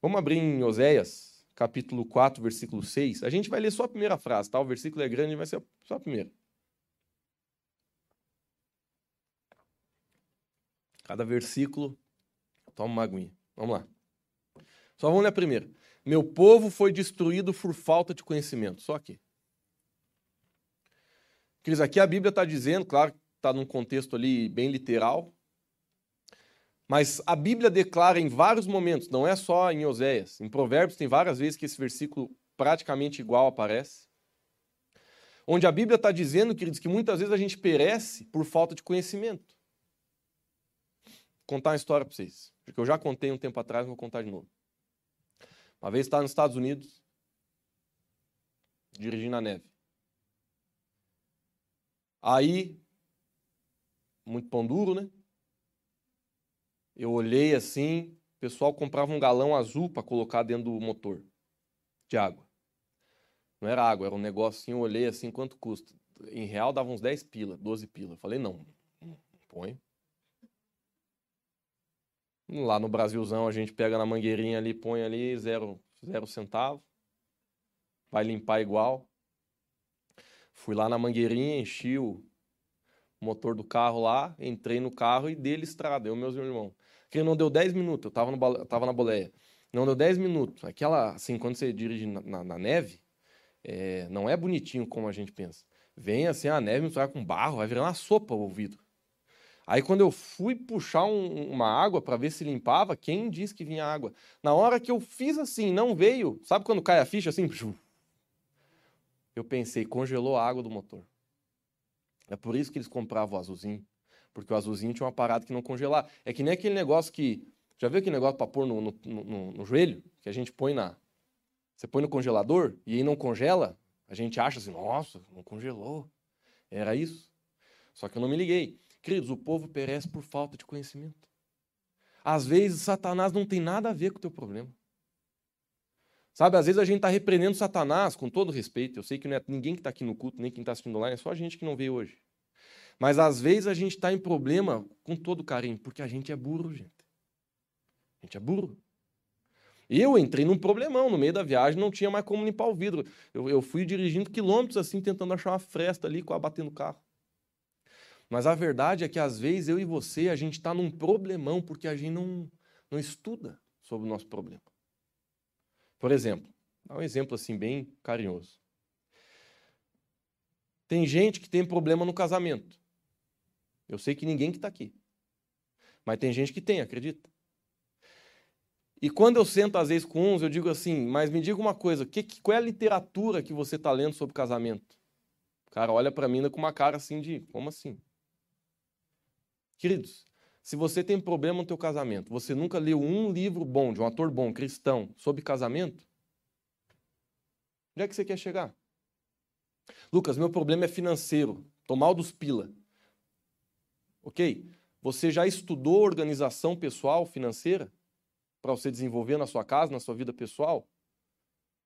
Vamos abrir em Oséias, capítulo 4, versículo 6. A gente vai ler só a primeira frase, tá? O versículo é grande, vai ser só a primeira. Cada versículo, toma uma aguinha. Vamos lá. Só vamos ler a primeira. Meu povo foi destruído por falta de conhecimento. Só aqui. Cris, aqui a Bíblia está dizendo, claro, está num contexto ali bem literal, Mas a Bíblia declara em vários momentos, não é só em Oséias, em Provérbios tem várias vezes que esse versículo praticamente igual aparece. Onde a Bíblia está dizendo, queridos, que muitas vezes a gente perece por falta de conhecimento. Vou contar uma história para vocês, porque eu já contei um tempo atrás, vou contar de novo. Uma vez estava nos Estados Unidos, dirigindo a neve. Aí, muito pão duro, né? Eu olhei assim, o pessoal comprava um galão azul para colocar dentro do motor de água. Não era água, era um negócio assim, eu olhei assim, quanto custa? Em real dava uns 10 pila, 12 pila. Falei, não, põe. Lá no Brasilzão a gente pega na mangueirinha ali, põe ali zero, zero centavo. Vai limpar igual. Fui lá na mangueirinha, enchi o motor do carro lá, entrei no carro e dele estrada, eu e meus irmãos. Que não deu 10 minutos, eu tava, no, tava na boleia. Não deu 10 minutos. Aquela, assim, quando você dirige na, na, na neve, é, não é bonitinho como a gente pensa. Vem assim a neve misturar com barro, vai virar uma sopa o vidro. Aí quando eu fui puxar um, uma água para ver se limpava, quem disse que vinha água? Na hora que eu fiz assim, não veio. Sabe quando cai a ficha assim? Eu pensei, congelou a água do motor. É por isso que eles compravam o azulzinho. Porque o azulzinho tinha uma parada que não congelar. É que nem aquele negócio que. Já viu aquele negócio para pôr no, no, no, no, joelho? Que a gente põe na. Você põe no congelador e aí não congela. A gente acha assim, nossa, não congelou. Era isso. Só que eu não me liguei. Queridos, o povo perece por falta de conhecimento. Às vezes, Satanás não tem nada a ver com o teu problema. Sabe, às vezes a gente está repreendendo Satanás, com todo respeito. Eu sei que não é ninguém que está aqui no culto, nem quem está assistindo online, é só a gente que não veio hoje. Mas às vezes a gente está em problema com todo carinho, porque a gente é burro, gente. A gente é burro. Eu entrei num problemão no meio da viagem, não tinha mais como limpar o vidro. Eu, eu fui dirigindo quilômetros assim, tentando achar uma fresta ali, com a batendo o carro. Mas a verdade é que às vezes eu e você, a gente está num problemão porque a gente não, não estuda sobre o nosso problema. Por exemplo, dá um exemplo assim bem carinhoso. Tem gente que tem problema no casamento. Eu sei que ninguém que está aqui. Mas tem gente que tem, acredita? E quando eu sento às vezes com uns, eu digo assim, mas me diga uma coisa, que, qual é a literatura que você está lendo sobre casamento? O cara olha para mim com uma cara assim de, como assim? Queridos, se você tem problema no teu casamento, você nunca leu um livro bom, de um ator bom, cristão, sobre casamento, onde é que você quer chegar? Lucas, meu problema é financeiro, tô mal dos pila. Ok? Você já estudou organização pessoal financeira para você desenvolver na sua casa, na sua vida pessoal?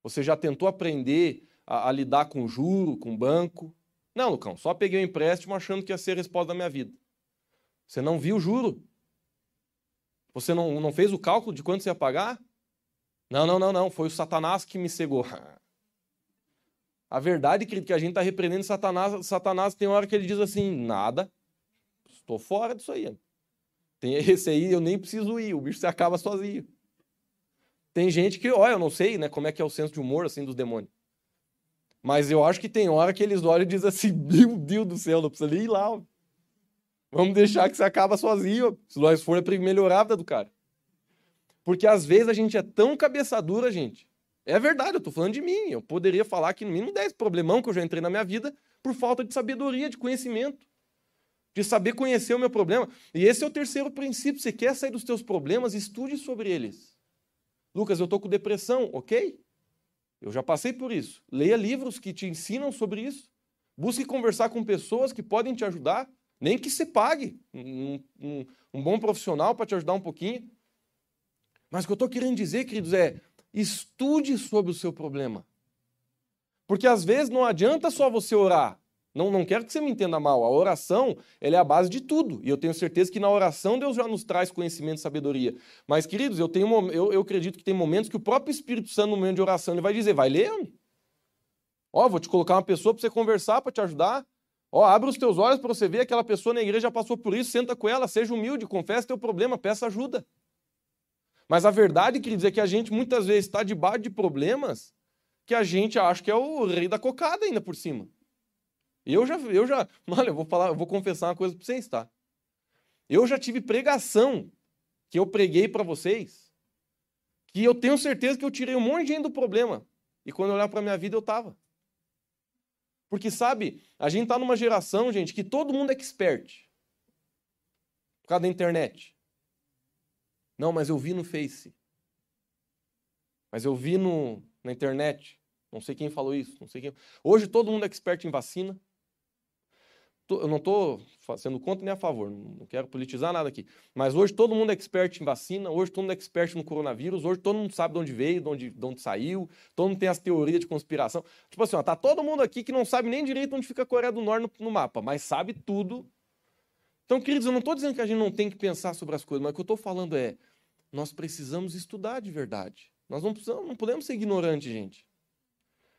Você já tentou aprender a, a lidar com juro, com banco? Não, Lucão, só peguei um empréstimo achando que ia ser a resposta da minha vida. Você não viu o juro? Você não, não fez o cálculo de quanto você ia pagar? Não, não, não, não. Foi o Satanás que me cegou. A verdade, querido, que a gente está repreendendo Satanás. Satanás tem hora que ele diz assim: nada, Estou fora disso aí. Tem esse aí, eu nem preciso ir, o bicho se acaba sozinho. Tem gente que, olha, eu não sei, né, como é que é o senso de humor assim dos demônios. Mas eu acho que tem hora que eles olham e dizem assim: Meu Deus do céu, não precisa nem ir lá. Ó. Vamos deixar que você acaba sozinho. Se nós for é para melhorar a vida do cara. Porque às vezes a gente é tão cabeça dura, gente. É verdade, eu tô falando de mim. Eu poderia falar que no mínimo 10 problemão que eu já entrei na minha vida por falta de sabedoria, de conhecimento de saber conhecer o meu problema. E esse é o terceiro princípio. Você quer sair dos teus problemas, estude sobre eles. Lucas, eu estou com depressão, ok? Eu já passei por isso. Leia livros que te ensinam sobre isso. Busque conversar com pessoas que podem te ajudar, nem que se pague um, um, um bom profissional para te ajudar um pouquinho. Mas o que eu estou querendo dizer, queridos, é estude sobre o seu problema. Porque às vezes não adianta só você orar. Não, não quero que você me entenda mal. A oração ela é a base de tudo. E eu tenho certeza que na oração Deus já nos traz conhecimento e sabedoria. Mas, queridos, eu, tenho, eu, eu acredito que tem momentos que o próprio Espírito Santo, no momento de oração, ele vai dizer: vai lendo. Ó, vou te colocar uma pessoa para você conversar, para te ajudar. Ó, abre os teus olhos para você ver aquela pessoa na igreja passou por isso, senta com ela, seja humilde, confessa teu problema, peça ajuda. Mas a verdade, queridos, é que a gente muitas vezes está debaixo de problemas que a gente acha que é o rei da cocada ainda por cima. Eu já, eu já, olha, eu vou falar, eu vou confessar uma coisa para vocês, tá? Eu já tive pregação que eu preguei para vocês, que eu tenho certeza que eu tirei um monte de gente do problema. E quando eu olhar para minha vida, eu tava. Porque, sabe, a gente tá numa geração, gente, que todo mundo é expert. Por causa da internet. Não, mas eu vi no Face. Mas eu vi no, na internet. Não sei quem falou isso. Não sei quem. Hoje todo mundo é expert em vacina eu não estou sendo contra nem a favor, não quero politizar nada aqui. Mas hoje todo mundo é expert em vacina, hoje todo mundo é expert no coronavírus, hoje todo mundo sabe de onde veio, de onde, de onde saiu, todo mundo tem as teorias de conspiração. Tipo assim, ó, tá todo mundo aqui que não sabe nem direito onde fica a Coreia do Norte no, no mapa, mas sabe tudo. Então, queridos, eu não estou dizendo que a gente não tem que pensar sobre as coisas, mas o que eu estou falando é, nós precisamos estudar de verdade. Nós não, precisamos, não podemos ser ignorantes, gente.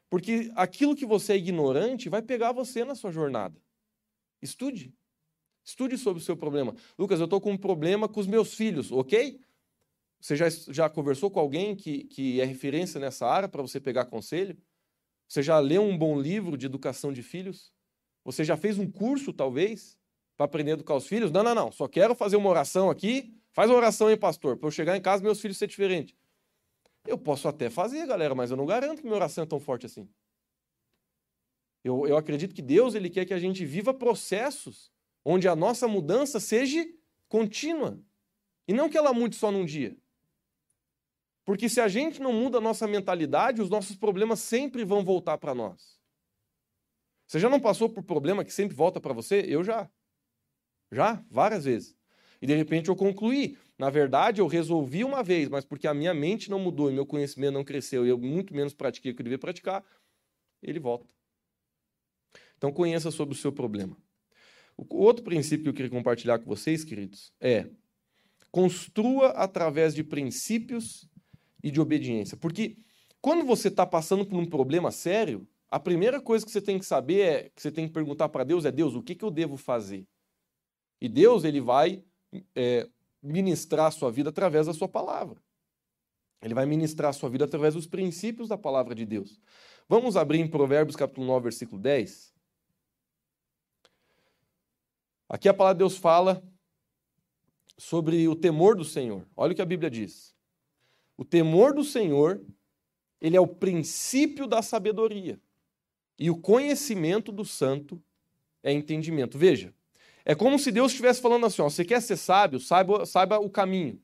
Porque aquilo que você é ignorante vai pegar você na sua jornada. Estude. Estude sobre o seu problema. Lucas, eu estou com um problema com os meus filhos, ok? Você já, já conversou com alguém que, que é referência nessa área para você pegar conselho? Você já leu um bom livro de educação de filhos? Você já fez um curso, talvez, para aprender a educar os filhos? Não, não, não. Só quero fazer uma oração aqui. Faz uma oração aí, pastor, para eu chegar em casa e meus filhos ser diferente. Eu posso até fazer, galera, mas eu não garanto que minha oração é tão forte assim. Eu, eu acredito que Deus ele quer que a gente viva processos onde a nossa mudança seja contínua e não que ela mude só num dia. Porque se a gente não muda a nossa mentalidade, os nossos problemas sempre vão voltar para nós. Você já não passou por problema que sempre volta para você? Eu já. Já, várias vezes. E de repente eu concluí. Na verdade, eu resolvi uma vez, mas porque a minha mente não mudou e meu conhecimento não cresceu e eu muito menos pratiquei o que eu devia praticar, ele volta. Então conheça sobre o seu problema. O outro princípio que eu queria compartilhar com vocês, queridos, é construa através de princípios e de obediência. Porque quando você está passando por um problema sério, a primeira coisa que você tem que saber é que você tem que perguntar para Deus é Deus, o que, que eu devo fazer? E Deus ele vai é, ministrar a sua vida através da sua palavra. Ele vai ministrar a sua vida através dos princípios da palavra de Deus. Vamos abrir em Provérbios capítulo 9, versículo 10. Aqui a palavra de Deus fala sobre o temor do Senhor. Olha o que a Bíblia diz. O temor do Senhor, ele é o princípio da sabedoria. E o conhecimento do santo é entendimento. Veja, é como se Deus estivesse falando assim: ó, você quer ser sábio, saiba, saiba o caminho.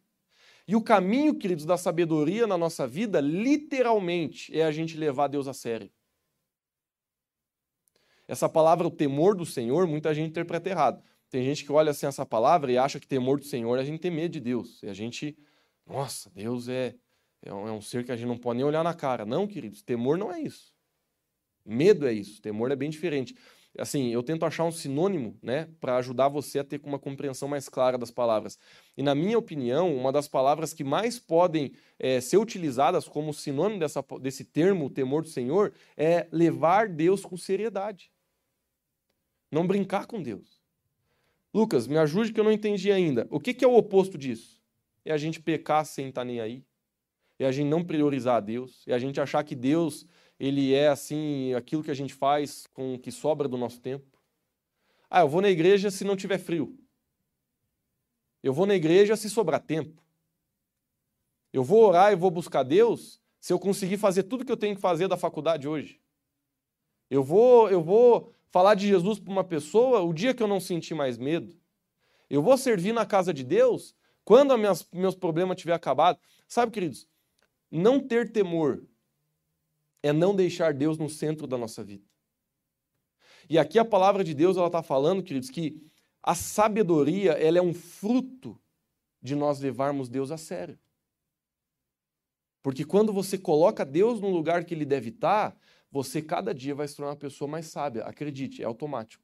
E o caminho, queridos, da sabedoria na nossa vida, literalmente, é a gente levar Deus a sério. Essa palavra, o temor do Senhor, muita gente interpreta errado. Tem gente que olha assim essa palavra e acha que temor do Senhor é a gente ter medo de Deus. E a gente, nossa, Deus é, é um, é um ser que a gente não pode nem olhar na cara. Não, queridos, temor não é isso. Medo é isso, temor é bem diferente. Assim, eu tento achar um sinônimo, né, para ajudar você a ter uma compreensão mais clara das palavras. E na minha opinião, uma das palavras que mais podem é, ser utilizadas como sinônimo dessa, desse termo, temor do Senhor, é levar Deus com seriedade. Não brincar com Deus. Lucas, me ajude que eu não entendi ainda. O que, que é o oposto disso? É a gente pecar sem estar tá nem aí. É a gente não priorizar a Deus. É a gente achar que Deus, ele é assim, aquilo que a gente faz com o que sobra do nosso tempo. Ah, eu vou na igreja se não tiver frio. Eu vou na igreja se sobrar tempo. Eu vou orar e vou buscar Deus se eu conseguir fazer tudo que eu tenho que fazer da faculdade hoje. Eu vou, eu vou falar de Jesus para uma pessoa o dia que eu não sentir mais medo. Eu vou servir na casa de Deus quando minhas, meus problemas tiver acabado. Sabe, queridos, não ter temor é não deixar Deus no centro da nossa vida. E aqui a palavra de Deus ela está falando, queridos, que a sabedoria ela é um fruto de nós levarmos Deus a sério. Porque quando você coloca Deus no lugar que ele deve estar, você cada dia vai se tornar uma pessoa mais sábia. Acredite, é automático.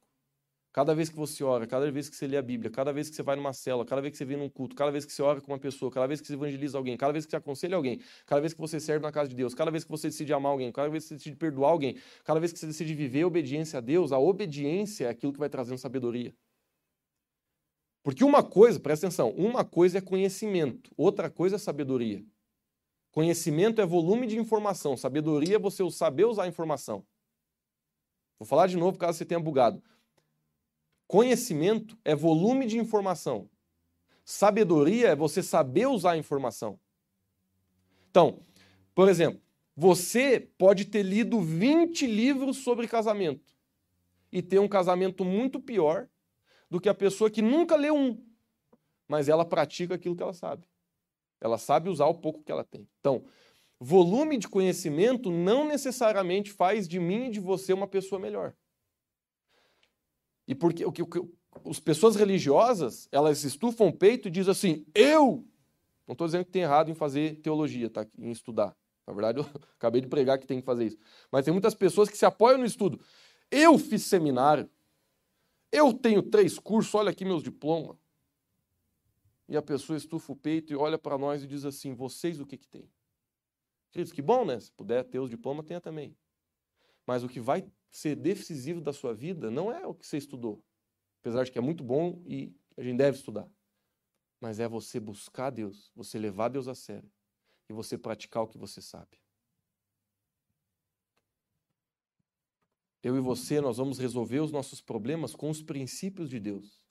Cada vez que você ora, cada vez que você lê a Bíblia, cada vez que você vai numa cela, cada vez que você vem num culto, cada vez que você ora com uma pessoa, cada vez que você evangeliza alguém, cada vez que você aconselha alguém, cada vez que você serve na casa de Deus, cada vez que você decide amar alguém, cada vez que você decide perdoar alguém, cada vez que você decide viver obediência a Deus, a obediência é aquilo que vai trazendo sabedoria. Porque uma coisa, presta atenção, uma coisa é conhecimento, outra coisa é sabedoria. Conhecimento é volume de informação, sabedoria é você saber usar a informação. Vou falar de novo caso você tenha bugado. Conhecimento é volume de informação. Sabedoria é você saber usar a informação. Então, por exemplo, você pode ter lido 20 livros sobre casamento e ter um casamento muito pior do que a pessoa que nunca leu um, mas ela pratica aquilo que ela sabe. Ela sabe usar o pouco que ela tem. Então, volume de conhecimento não necessariamente faz de mim e de você uma pessoa melhor. E porque o que, as pessoas religiosas, elas estufam o peito e dizem assim: eu. Não estou dizendo que tem errado em fazer teologia, tá? em estudar. Na verdade, eu acabei de pregar que tem que fazer isso. Mas tem muitas pessoas que se apoiam no estudo. Eu fiz seminário. Eu tenho três cursos, olha aqui meus diplomas. E a pessoa estufa o peito e olha para nós e diz assim: vocês o que, que tem? Queridos, que bom, né? Se puder ter os diplomas, tenha também. Mas o que vai ser decisivo da sua vida não é o que você estudou, apesar de que é muito bom e a gente deve estudar. Mas é você buscar Deus, você levar Deus a sério e você praticar o que você sabe. Eu e você, nós vamos resolver os nossos problemas com os princípios de Deus.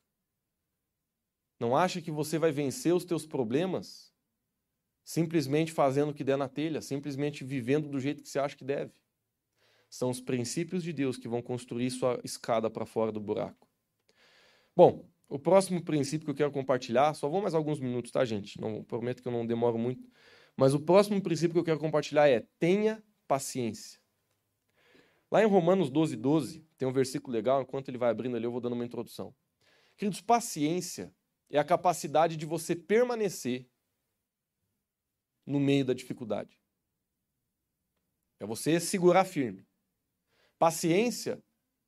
Não acha que você vai vencer os teus problemas simplesmente fazendo o que der na telha, simplesmente vivendo do jeito que você acha que deve. São os princípios de Deus que vão construir sua escada para fora do buraco. Bom, o próximo princípio que eu quero compartilhar, só vou mais alguns minutos, tá, gente? Não prometo que eu não demoro muito. Mas o próximo princípio que eu quero compartilhar é: tenha paciência. Lá em Romanos 12, 12, tem um versículo legal, enquanto ele vai abrindo ali, eu vou dando uma introdução. Queridos, paciência é a capacidade de você permanecer no meio da dificuldade. É você segurar firme. Paciência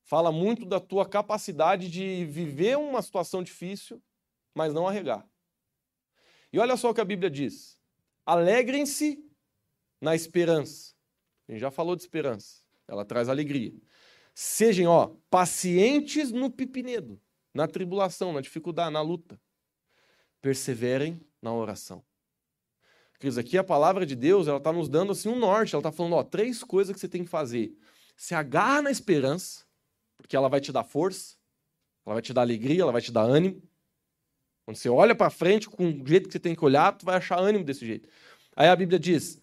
fala muito da tua capacidade de viver uma situação difícil, mas não arregar. E olha só o que a Bíblia diz: alegrem-se na esperança. A gente já falou de esperança, ela traz alegria. Sejam, ó, pacientes no pipinedo, na tribulação, na dificuldade, na luta. Perseverem na oração. Aqui a palavra de Deus, ela está nos dando assim um norte, ela está falando, ó, três coisas que você tem que fazer. Se agarra na esperança, porque ela vai te dar força, ela vai te dar alegria, ela vai te dar ânimo. Quando você olha para frente com o jeito que você tem que olhar, tu vai achar ânimo desse jeito. Aí a Bíblia diz: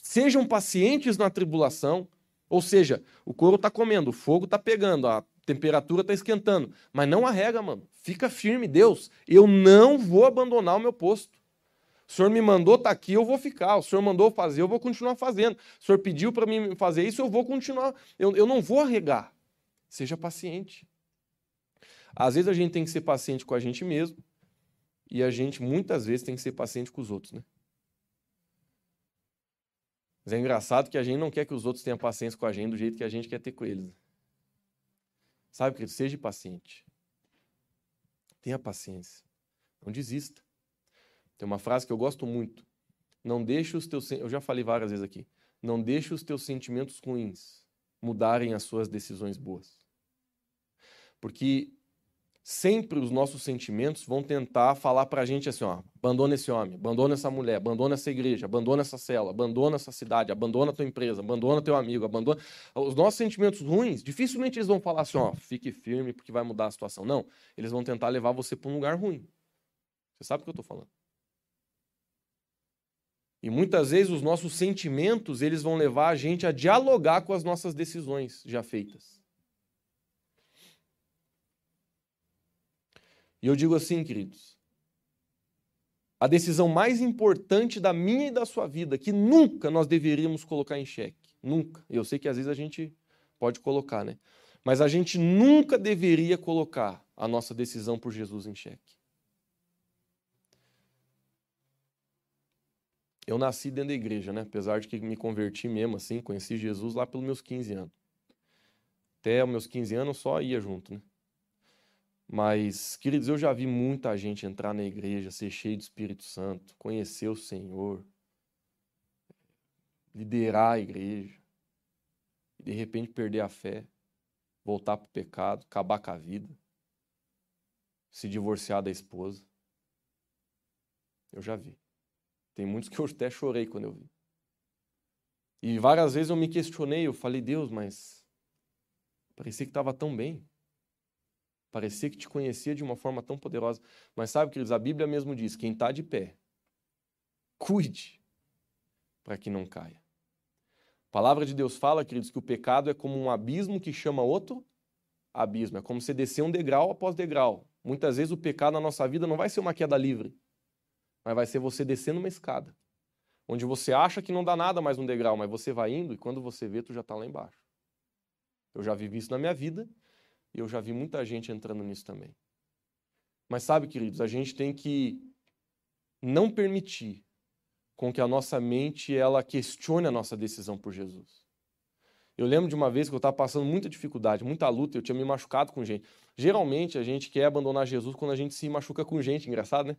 sejam pacientes na tribulação, ou seja, o couro está comendo, o fogo está pegando, a temperatura está esquentando, mas não arrega, mano. Fica firme, Deus. Eu não vou abandonar o meu posto. O senhor me mandou estar tá aqui, eu vou ficar. O senhor mandou fazer, eu vou continuar fazendo. O senhor pediu para mim fazer isso, eu vou continuar. Eu, eu não vou arregar. Seja paciente. Às vezes a gente tem que ser paciente com a gente mesmo e a gente muitas vezes tem que ser paciente com os outros, né? Mas é engraçado que a gente não quer que os outros tenham paciência com a gente do jeito que a gente quer ter com eles. Né? Sabe, querido? Seja paciente. Tenha paciência. Não desista. Tem uma frase que eu gosto muito. Não deixe os teus... Eu já falei várias vezes aqui. Não deixe os teus sentimentos ruins mudarem as suas decisões boas. Porque sempre os nossos sentimentos vão tentar falar para a gente assim: ó, abandona esse homem, abandona essa mulher, abandona essa igreja, abandona essa cela, abandona essa cidade, abandona a tua empresa, abandona teu amigo, abandona. Os nossos sentimentos ruins, dificilmente eles vão falar assim: ó, fique firme porque vai mudar a situação. Não, eles vão tentar levar você para um lugar ruim. Você sabe o que eu estou falando? E muitas vezes os nossos sentimentos, eles vão levar a gente a dialogar com as nossas decisões já feitas. E eu digo assim, queridos, a decisão mais importante da minha e da sua vida, que nunca nós deveríamos colocar em xeque, nunca. Eu sei que às vezes a gente pode colocar, né? Mas a gente nunca deveria colocar a nossa decisão por Jesus em xeque. Eu nasci dentro da igreja, né? Apesar de que me converti mesmo assim, conheci Jesus lá pelos meus 15 anos. Até os meus 15 anos só ia junto, né? Mas, queridos, eu já vi muita gente entrar na igreja, ser cheio do Espírito Santo, conhecer o Senhor, liderar a igreja, e de repente perder a fé, voltar para o pecado, acabar com a vida, se divorciar da esposa. Eu já vi. Tem muitos que eu até chorei quando eu vi. E várias vezes eu me questionei, eu falei, Deus, mas parecia que estava tão bem. Parecia que te conhecia de uma forma tão poderosa. Mas sabe, queridos, a Bíblia mesmo diz: quem está de pé, cuide para que não caia. A palavra de Deus fala, queridos, que o pecado é como um abismo que chama outro abismo. É como você descer um degrau após degrau. Muitas vezes o pecado na nossa vida não vai ser uma queda livre, mas vai ser você descendo uma escada, onde você acha que não dá nada mais um degrau, mas você vai indo e quando você vê, tu já está lá embaixo. Eu já vivi isso na minha vida e eu já vi muita gente entrando nisso também. Mas sabe, queridos, a gente tem que não permitir com que a nossa mente ela questione a nossa decisão por Jesus. Eu lembro de uma vez que eu estava passando muita dificuldade, muita luta, eu tinha me machucado com gente. Geralmente a gente quer abandonar Jesus quando a gente se machuca com gente, engraçado, né?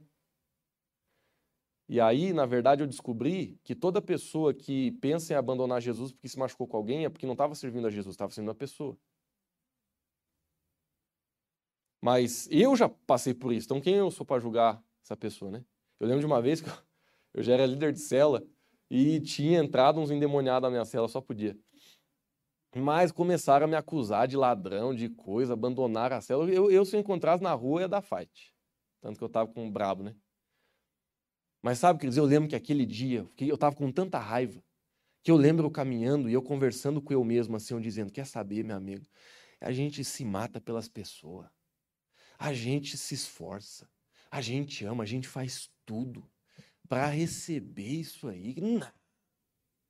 E aí, na verdade, eu descobri que toda pessoa que pensa em abandonar Jesus porque se machucou com alguém é porque não estava servindo a Jesus, estava servindo a pessoa. Mas eu já passei por isso, então quem eu sou para julgar essa pessoa, né? Eu lembro de uma vez que eu já era líder de cela e tinha entrado uns endemoniados na minha cela, só podia. Mas começaram a me acusar de ladrão, de coisa, abandonar a cela. Eu, eu se eu encontrasse na rua, ia dar fight. Tanto que eu tava com um brabo, né? Mas sabe, queridos, eu lembro que aquele dia, eu tava com tanta raiva, que eu lembro eu caminhando e eu conversando com eu mesmo, assim, eu dizendo, quer saber, meu amigo, a gente se mata pelas pessoas. A gente se esforça. A gente ama, a gente faz tudo para receber isso aí.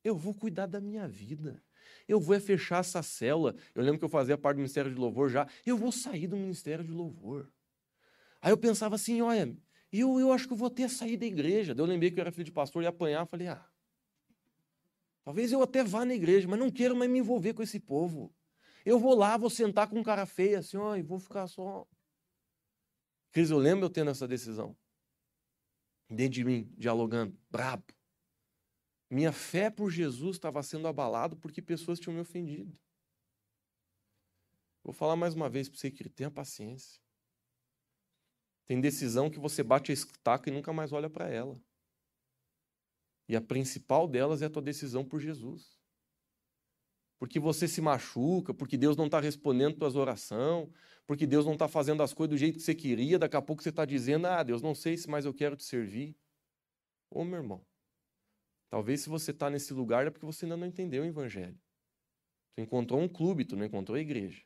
Eu vou cuidar da minha vida. Eu vou é fechar essa célula. Eu lembro que eu fazia parte do Ministério de Louvor já. Eu vou sair do Ministério de Louvor. Aí eu pensava assim, olha, eu, eu acho que eu vou ter sair da igreja. Daí eu lembrei que eu era filho de pastor e apanhar. Falei, ah, talvez eu até vá na igreja, mas não quero mais me envolver com esse povo. Eu vou lá, vou sentar com um cara feio assim, ó, e vou ficar só. Cris, eu lembro eu tendo essa decisão. Dentro de mim, dialogando, brabo. Minha fé por Jesus estava sendo abalado porque pessoas tinham me ofendido. Vou falar mais uma vez para você que tenha paciência. Tem decisão que você bate a estaca e nunca mais olha para ela. E a principal delas é a tua decisão por Jesus. Porque você se machuca, porque Deus não está respondendo tuas orações, porque Deus não está fazendo as coisas do jeito que você queria, daqui a pouco você está dizendo, ah, Deus, não sei se mais eu quero te servir. Ô, meu irmão, Talvez se você está nesse lugar é porque você ainda não entendeu o evangelho. Tu encontrou um clube, tu não encontrou a igreja.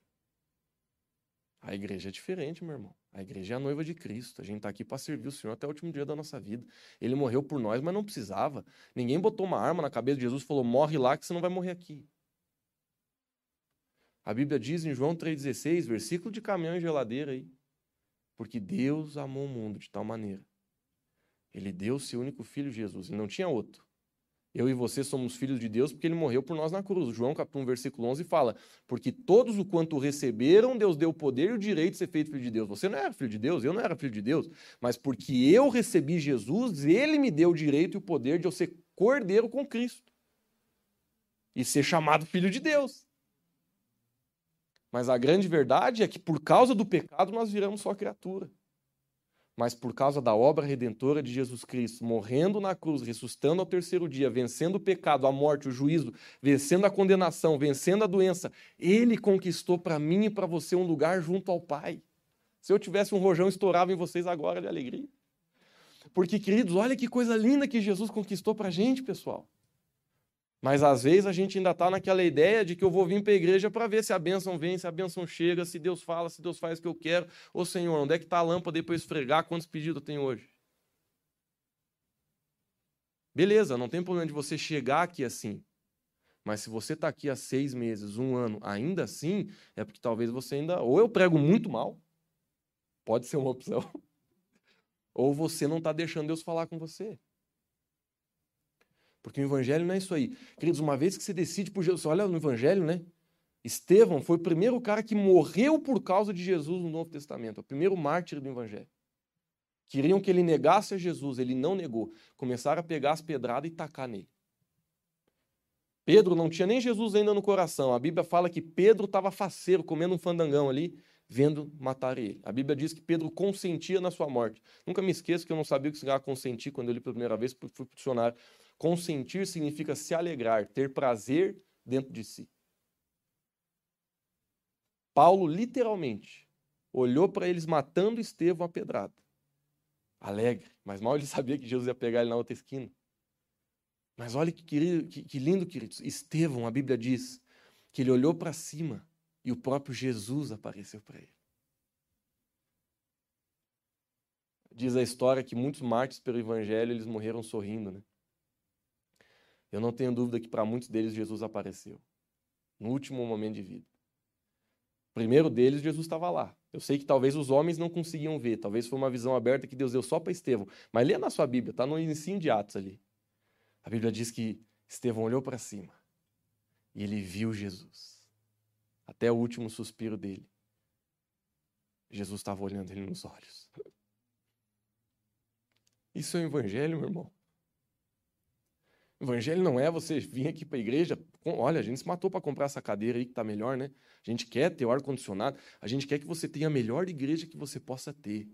A igreja é diferente, meu irmão. A igreja é a noiva de Cristo. A gente está aqui para servir o Senhor até o último dia da nossa vida. Ele morreu por nós, mas não precisava. Ninguém botou uma arma na cabeça de Jesus e falou: morre lá que você não vai morrer aqui. A Bíblia diz em João 3,16, versículo de caminhão e geladeira aí. Porque Deus amou o mundo de tal maneira. Ele deu o seu único filho, Jesus, e não tinha outro. Eu e você somos filhos de Deus porque ele morreu por nós na cruz. João capítulo 1, versículo 11 fala: Porque todos o quanto receberam, Deus deu o poder e o direito de ser feito filho de Deus. Você não era filho de Deus, eu não era filho de Deus, mas porque eu recebi Jesus, ele me deu o direito e o poder de eu ser cordeiro com Cristo e ser chamado filho de Deus. Mas a grande verdade é que por causa do pecado nós viramos só criatura mas por causa da obra redentora de Jesus Cristo, morrendo na cruz, ressuscitando ao terceiro dia, vencendo o pecado, a morte, o juízo, vencendo a condenação, vencendo a doença, ele conquistou para mim e para você um lugar junto ao Pai. Se eu tivesse um rojão, estourava em vocês agora de alegria. Porque, queridos, olha que coisa linda que Jesus conquistou para a gente, pessoal. Mas às vezes a gente ainda está naquela ideia de que eu vou vir para a igreja para ver se a bênção vem, se a bênção chega, se Deus fala, se Deus faz o que eu quero. Ô Senhor, onde é que está a lâmpada aí para esfregar? Quantos pedidos eu tenho hoje? Beleza, não tem problema de você chegar aqui assim. Mas se você está aqui há seis meses, um ano, ainda assim, é porque talvez você ainda. Ou eu prego muito mal, pode ser uma opção, ou você não está deixando Deus falar com você. Porque o evangelho não é isso aí. Queridos, uma vez que você decide por Jesus, olha no evangelho, né? Estevão foi o primeiro cara que morreu por causa de Jesus no Novo Testamento, o primeiro mártir do evangelho. Queriam que ele negasse a Jesus, ele não negou. Começaram a pegar as pedradas e tacar nele. Pedro não tinha nem Jesus ainda no coração. A Bíblia fala que Pedro estava faceiro, comendo um fandangão ali, vendo matar ele. A Bíblia diz que Pedro consentia na sua morte. Nunca me esqueço que eu não sabia o que significava consentir quando eu li pela primeira vez, fui para o dicionário. Consentir significa se alegrar, ter prazer dentro de si. Paulo, literalmente, olhou para eles matando Estevão a pedrada. Alegre, mas mal ele sabia que Jesus ia pegar ele na outra esquina. Mas olha que, querido, que, que lindo, queridos. Estevão, a Bíblia diz que ele olhou para cima e o próprio Jesus apareceu para ele. Diz a história que muitos mártires pelo Evangelho eles morreram sorrindo, né? Eu não tenho dúvida que para muitos deles Jesus apareceu no último momento de vida. Primeiro deles, Jesus estava lá. Eu sei que talvez os homens não conseguiam ver, talvez foi uma visão aberta que Deus deu só para Estevão. Mas lê na sua Bíblia, está no início de Atos ali. A Bíblia diz que Estevão olhou para cima e ele viu Jesus. Até o último suspiro dele. Jesus estava olhando ele nos olhos. Isso é o evangelho, meu irmão. Evangelho não é você vir aqui para a igreja, olha, a gente se matou para comprar essa cadeira aí que está melhor, né? A gente quer ter o ar-condicionado, a gente quer que você tenha a melhor igreja que você possa ter.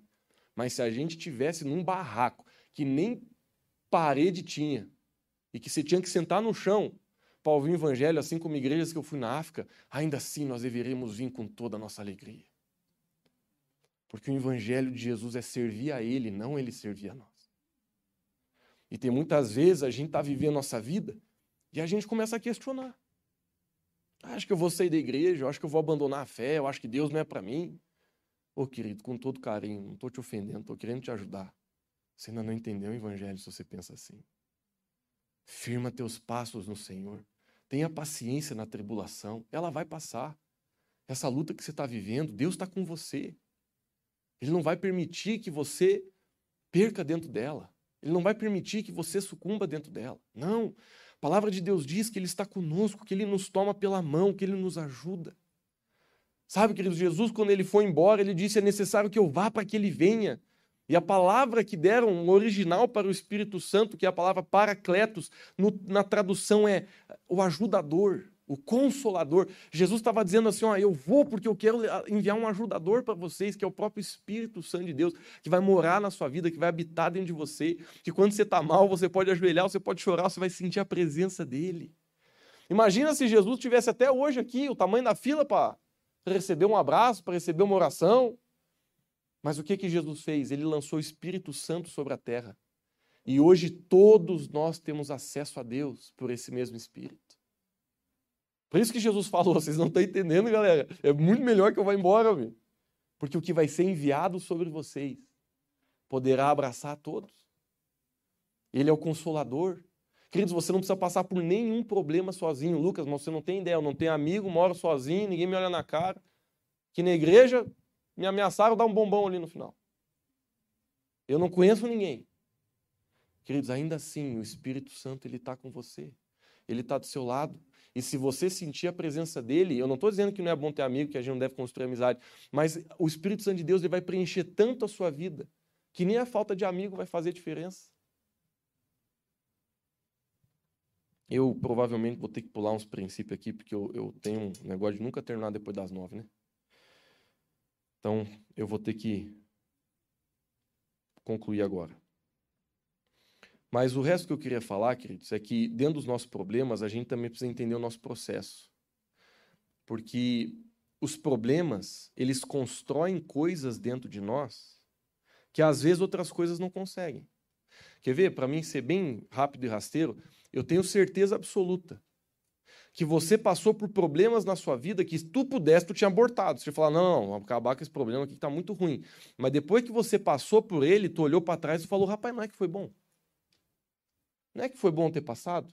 Mas se a gente tivesse num barraco que nem parede tinha, e que você tinha que sentar no chão para ouvir o evangelho, assim como igrejas que eu fui na África, ainda assim nós deveríamos vir com toda a nossa alegria. Porque o evangelho de Jesus é servir a Ele, não Ele servir a nós. E tem muitas vezes a gente está vivendo nossa vida e a gente começa a questionar. Acho que eu vou sair da igreja, acho que eu vou abandonar a fé, eu acho que Deus não é para mim. Ô querido, com todo carinho, não estou te ofendendo, estou querendo te ajudar. Você ainda não entendeu o evangelho se você pensa assim. Firma teus passos no Senhor. Tenha paciência na tribulação, ela vai passar. Essa luta que você está vivendo, Deus está com você. Ele não vai permitir que você perca dentro dela. Ele não vai permitir que você sucumba dentro dela. Não. A palavra de Deus diz que Ele está conosco, que Ele nos toma pela mão, que Ele nos ajuda. Sabe, queridos, Jesus, quando ele foi embora, ele disse: é necessário que eu vá para que ele venha. E a palavra que deram, original para o Espírito Santo, que é a palavra paracletos, no, na tradução é o ajudador o consolador. Jesus estava dizendo assim: ó, eu vou porque eu quero enviar um ajudador para vocês, que é o próprio Espírito Santo de Deus, que vai morar na sua vida, que vai habitar dentro de você, que quando você está mal, você pode ajoelhar, você pode chorar, você vai sentir a presença dele. Imagina se Jesus tivesse até hoje aqui, o tamanho da fila para receber um abraço, para receber uma oração. Mas o que que Jesus fez? Ele lançou o Espírito Santo sobre a terra. E hoje todos nós temos acesso a Deus por esse mesmo Espírito. Por isso que Jesus falou, vocês não estão entendendo, galera. É muito melhor que eu vá embora, meu. Porque o que vai ser enviado sobre vocês poderá abraçar todos. Ele é o consolador. Queridos, você não precisa passar por nenhum problema sozinho. Lucas, mas você não tem ideia, eu não tenho amigo, moro sozinho, ninguém me olha na cara. Que na igreja me ameaçaram dar um bombom ali no final. Eu não conheço ninguém. Queridos, ainda assim, o Espírito Santo ele está com você. Ele está do seu lado. E se você sentir a presença dele, eu não estou dizendo que não é bom ter amigo, que a gente não deve construir amizade, mas o Espírito Santo de Deus ele vai preencher tanto a sua vida que nem a falta de amigo vai fazer diferença. Eu provavelmente vou ter que pular uns princípios aqui, porque eu, eu tenho um negócio de nunca terminar depois das nove, né? Então, eu vou ter que concluir agora. Mas o resto que eu queria falar, queridos, é que dentro dos nossos problemas, a gente também precisa entender o nosso processo. Porque os problemas, eles constroem coisas dentro de nós que às vezes outras coisas não conseguem. Quer ver? Para mim ser bem rápido e rasteiro, eu tenho certeza absoluta que você passou por problemas na sua vida que se tu pudesse, tu tinha abortado. Você falar, não, vamos acabar com esse problema aqui que está muito ruim. Mas depois que você passou por ele, tu olhou para trás e falou, rapaz, não é que foi bom. Não é que foi bom ter passado?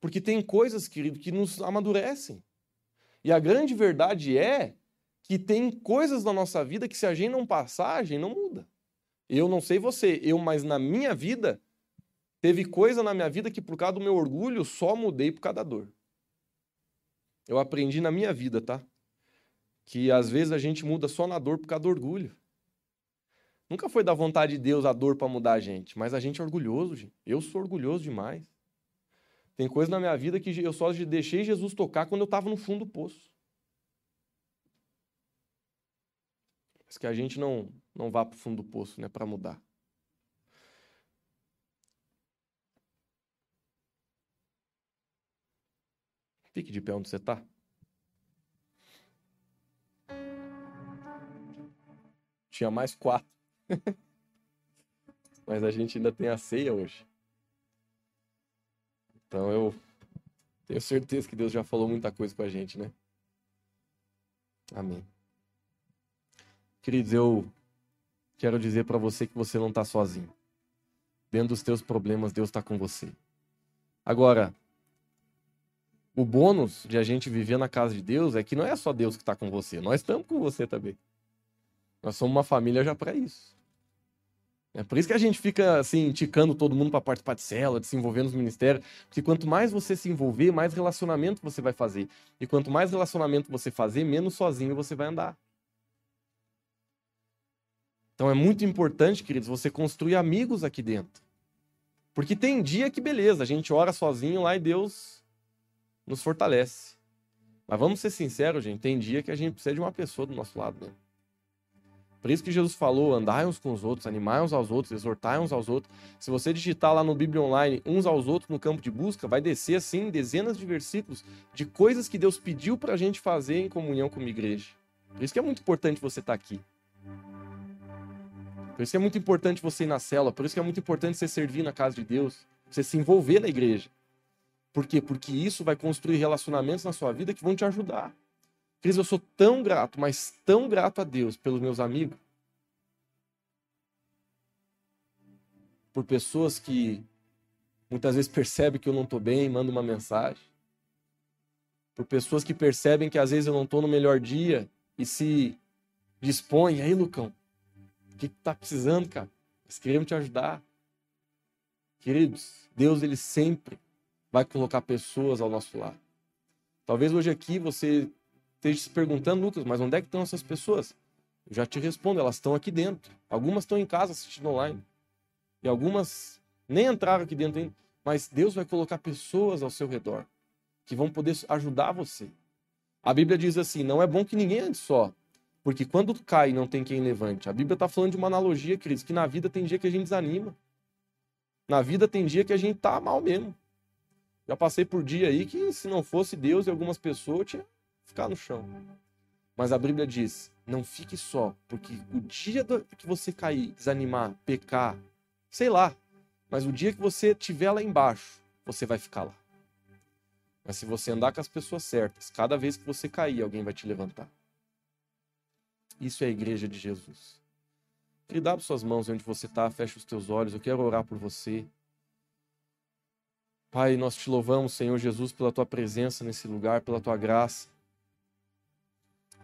Porque tem coisas, querido, que nos amadurecem. E a grande verdade é que tem coisas na nossa vida que se a gente não passar, a gente não muda. Eu não sei você, eu, mas na minha vida, teve coisa na minha vida que por causa do meu orgulho só mudei por causa da dor. Eu aprendi na minha vida, tá? Que às vezes a gente muda só na dor por causa do orgulho. Nunca foi da vontade de Deus a dor para mudar a gente, mas a gente é orgulhoso, gente. Eu sou orgulhoso demais. Tem coisa na minha vida que eu só deixei Jesus tocar quando eu estava no fundo do poço. Mas que a gente não, não vá para o fundo do poço, né, para mudar. Fique de pé onde você está. Tinha mais quatro. Mas a gente ainda tem a ceia hoje. Então eu tenho certeza que Deus já falou muita coisa com a gente, né? Amém. Queridos, eu quero dizer para você que você não está sozinho. Dentro dos teus problemas, Deus está com você. Agora, o bônus de a gente viver na casa de Deus é que não é só Deus que está com você, nós estamos com você também. Nós somos uma família já para isso. É por isso que a gente fica assim, indicando todo mundo para participar de célula, de se envolver nos ministérios. Porque quanto mais você se envolver, mais relacionamento você vai fazer. E quanto mais relacionamento você fazer, menos sozinho você vai andar. Então é muito importante, queridos, você construir amigos aqui dentro. Porque tem dia que, beleza, a gente ora sozinho lá e Deus nos fortalece. Mas vamos ser sinceros, gente, tem dia que a gente precisa de uma pessoa do nosso lado, né? Por isso que Jesus falou: andai uns com os outros, animai uns aos outros, exortai uns aos outros. Se você digitar lá no Bíblia Online uns aos outros no campo de busca, vai descer assim dezenas de versículos de coisas que Deus pediu para a gente fazer em comunhão com a igreja. Por isso que é muito importante você estar tá aqui. Por isso que é muito importante você ir na cela. Por isso que é muito importante você servir na casa de Deus. Você se envolver na igreja. Por quê? Porque isso vai construir relacionamentos na sua vida que vão te ajudar. Cris, eu sou tão grato, mas tão grato a Deus pelos meus amigos. Por pessoas que muitas vezes percebem que eu não estou bem e mandam uma mensagem. Por pessoas que percebem que às vezes eu não estou no melhor dia e se dispõem. Aí, Lucão, o que está precisando, cara? Nós queremos te ajudar. Queridos, Deus ele sempre vai colocar pessoas ao nosso lado. Talvez hoje aqui você esteja se perguntando, Lucas, mas onde é que estão essas pessoas? Eu já te respondo, elas estão aqui dentro. Algumas estão em casa assistindo online. E algumas nem entraram aqui dentro ainda. Mas Deus vai colocar pessoas ao seu redor que vão poder ajudar você. A Bíblia diz assim: não é bom que ninguém ande só. Porque quando cai não tem quem levante. A Bíblia está falando de uma analogia, Cris, que na vida tem dia que a gente desanima. Na vida tem dia que a gente tá mal mesmo. Já passei por dia aí que se não fosse Deus e algumas pessoas, eu tinha ficar no chão. Mas a Bíblia diz: não fique só, porque o dia que você cair, desanimar, pecar, sei lá, mas o dia que você estiver lá embaixo, você vai ficar lá. Mas se você andar com as pessoas certas, cada vez que você cair, alguém vai te levantar. Isso é a igreja de Jesus. Queria dar suas mãos onde você está, fecha os teus olhos, eu quero orar por você. Pai, nós te louvamos, Senhor Jesus, pela tua presença nesse lugar, pela tua graça.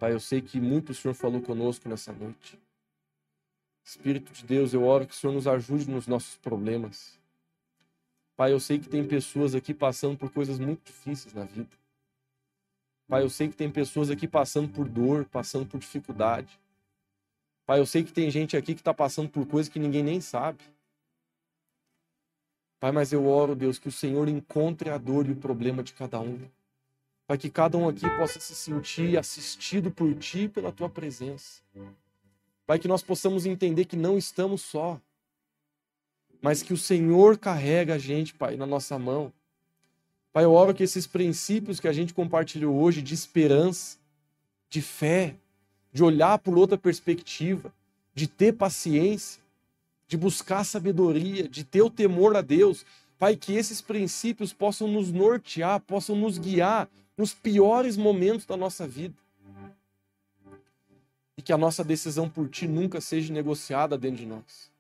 Pai, eu sei que muito o Senhor falou conosco nessa noite. Espírito de Deus, eu oro que o Senhor nos ajude nos nossos problemas. Pai, eu sei que tem pessoas aqui passando por coisas muito difíceis na vida. Pai, eu sei que tem pessoas aqui passando por dor, passando por dificuldade. Pai, eu sei que tem gente aqui que está passando por coisas que ninguém nem sabe. Pai, mas eu oro, Deus, que o Senhor encontre a dor e o problema de cada um para que cada um aqui possa se sentir assistido por Ti pela Tua presença. Pai, que nós possamos entender que não estamos só, mas que o Senhor carrega a gente, Pai, na nossa mão. Pai, eu oro que esses princípios que a gente compartilhou hoje de esperança, de fé, de olhar por outra perspectiva, de ter paciência, de buscar sabedoria, de ter o temor a Deus, Pai, que esses princípios possam nos nortear, possam nos guiar nos piores momentos da nossa vida. E que a nossa decisão por Ti nunca seja negociada dentro de nós.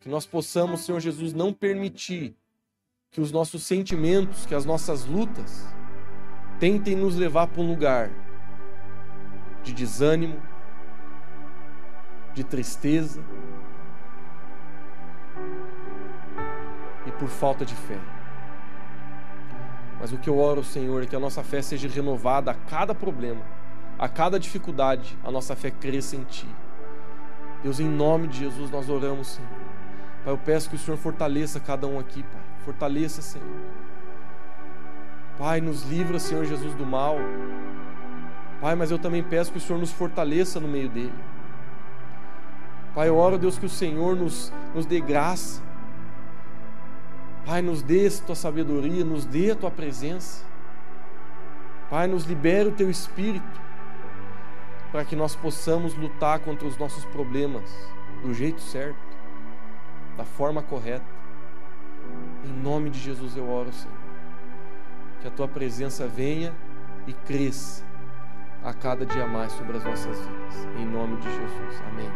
Que nós possamos, Senhor Jesus, não permitir que os nossos sentimentos, que as nossas lutas, tentem nos levar para um lugar de desânimo, de tristeza e por falta de fé. Mas o que eu oro, Senhor, é que a nossa fé seja renovada a cada problema, a cada dificuldade, a nossa fé cresça em Ti. Deus, em nome de Jesus, nós oramos, Senhor. Pai, eu peço que o Senhor fortaleça cada um aqui, Pai. Fortaleça, Senhor. Pai, nos livra, Senhor Jesus, do mal. Pai, mas eu também peço que o Senhor nos fortaleça no meio dele. Pai, eu oro, Deus, que o Senhor nos, nos dê graça Pai, nos dê a tua sabedoria, nos dê a tua presença. Pai, nos libere o teu espírito. para que nós possamos lutar contra os nossos problemas do jeito certo, da forma correta. Em nome de Jesus eu oro, Senhor. Que a tua presença venha e cresça a cada dia mais sobre as nossas vidas. Em nome de Jesus. Amém.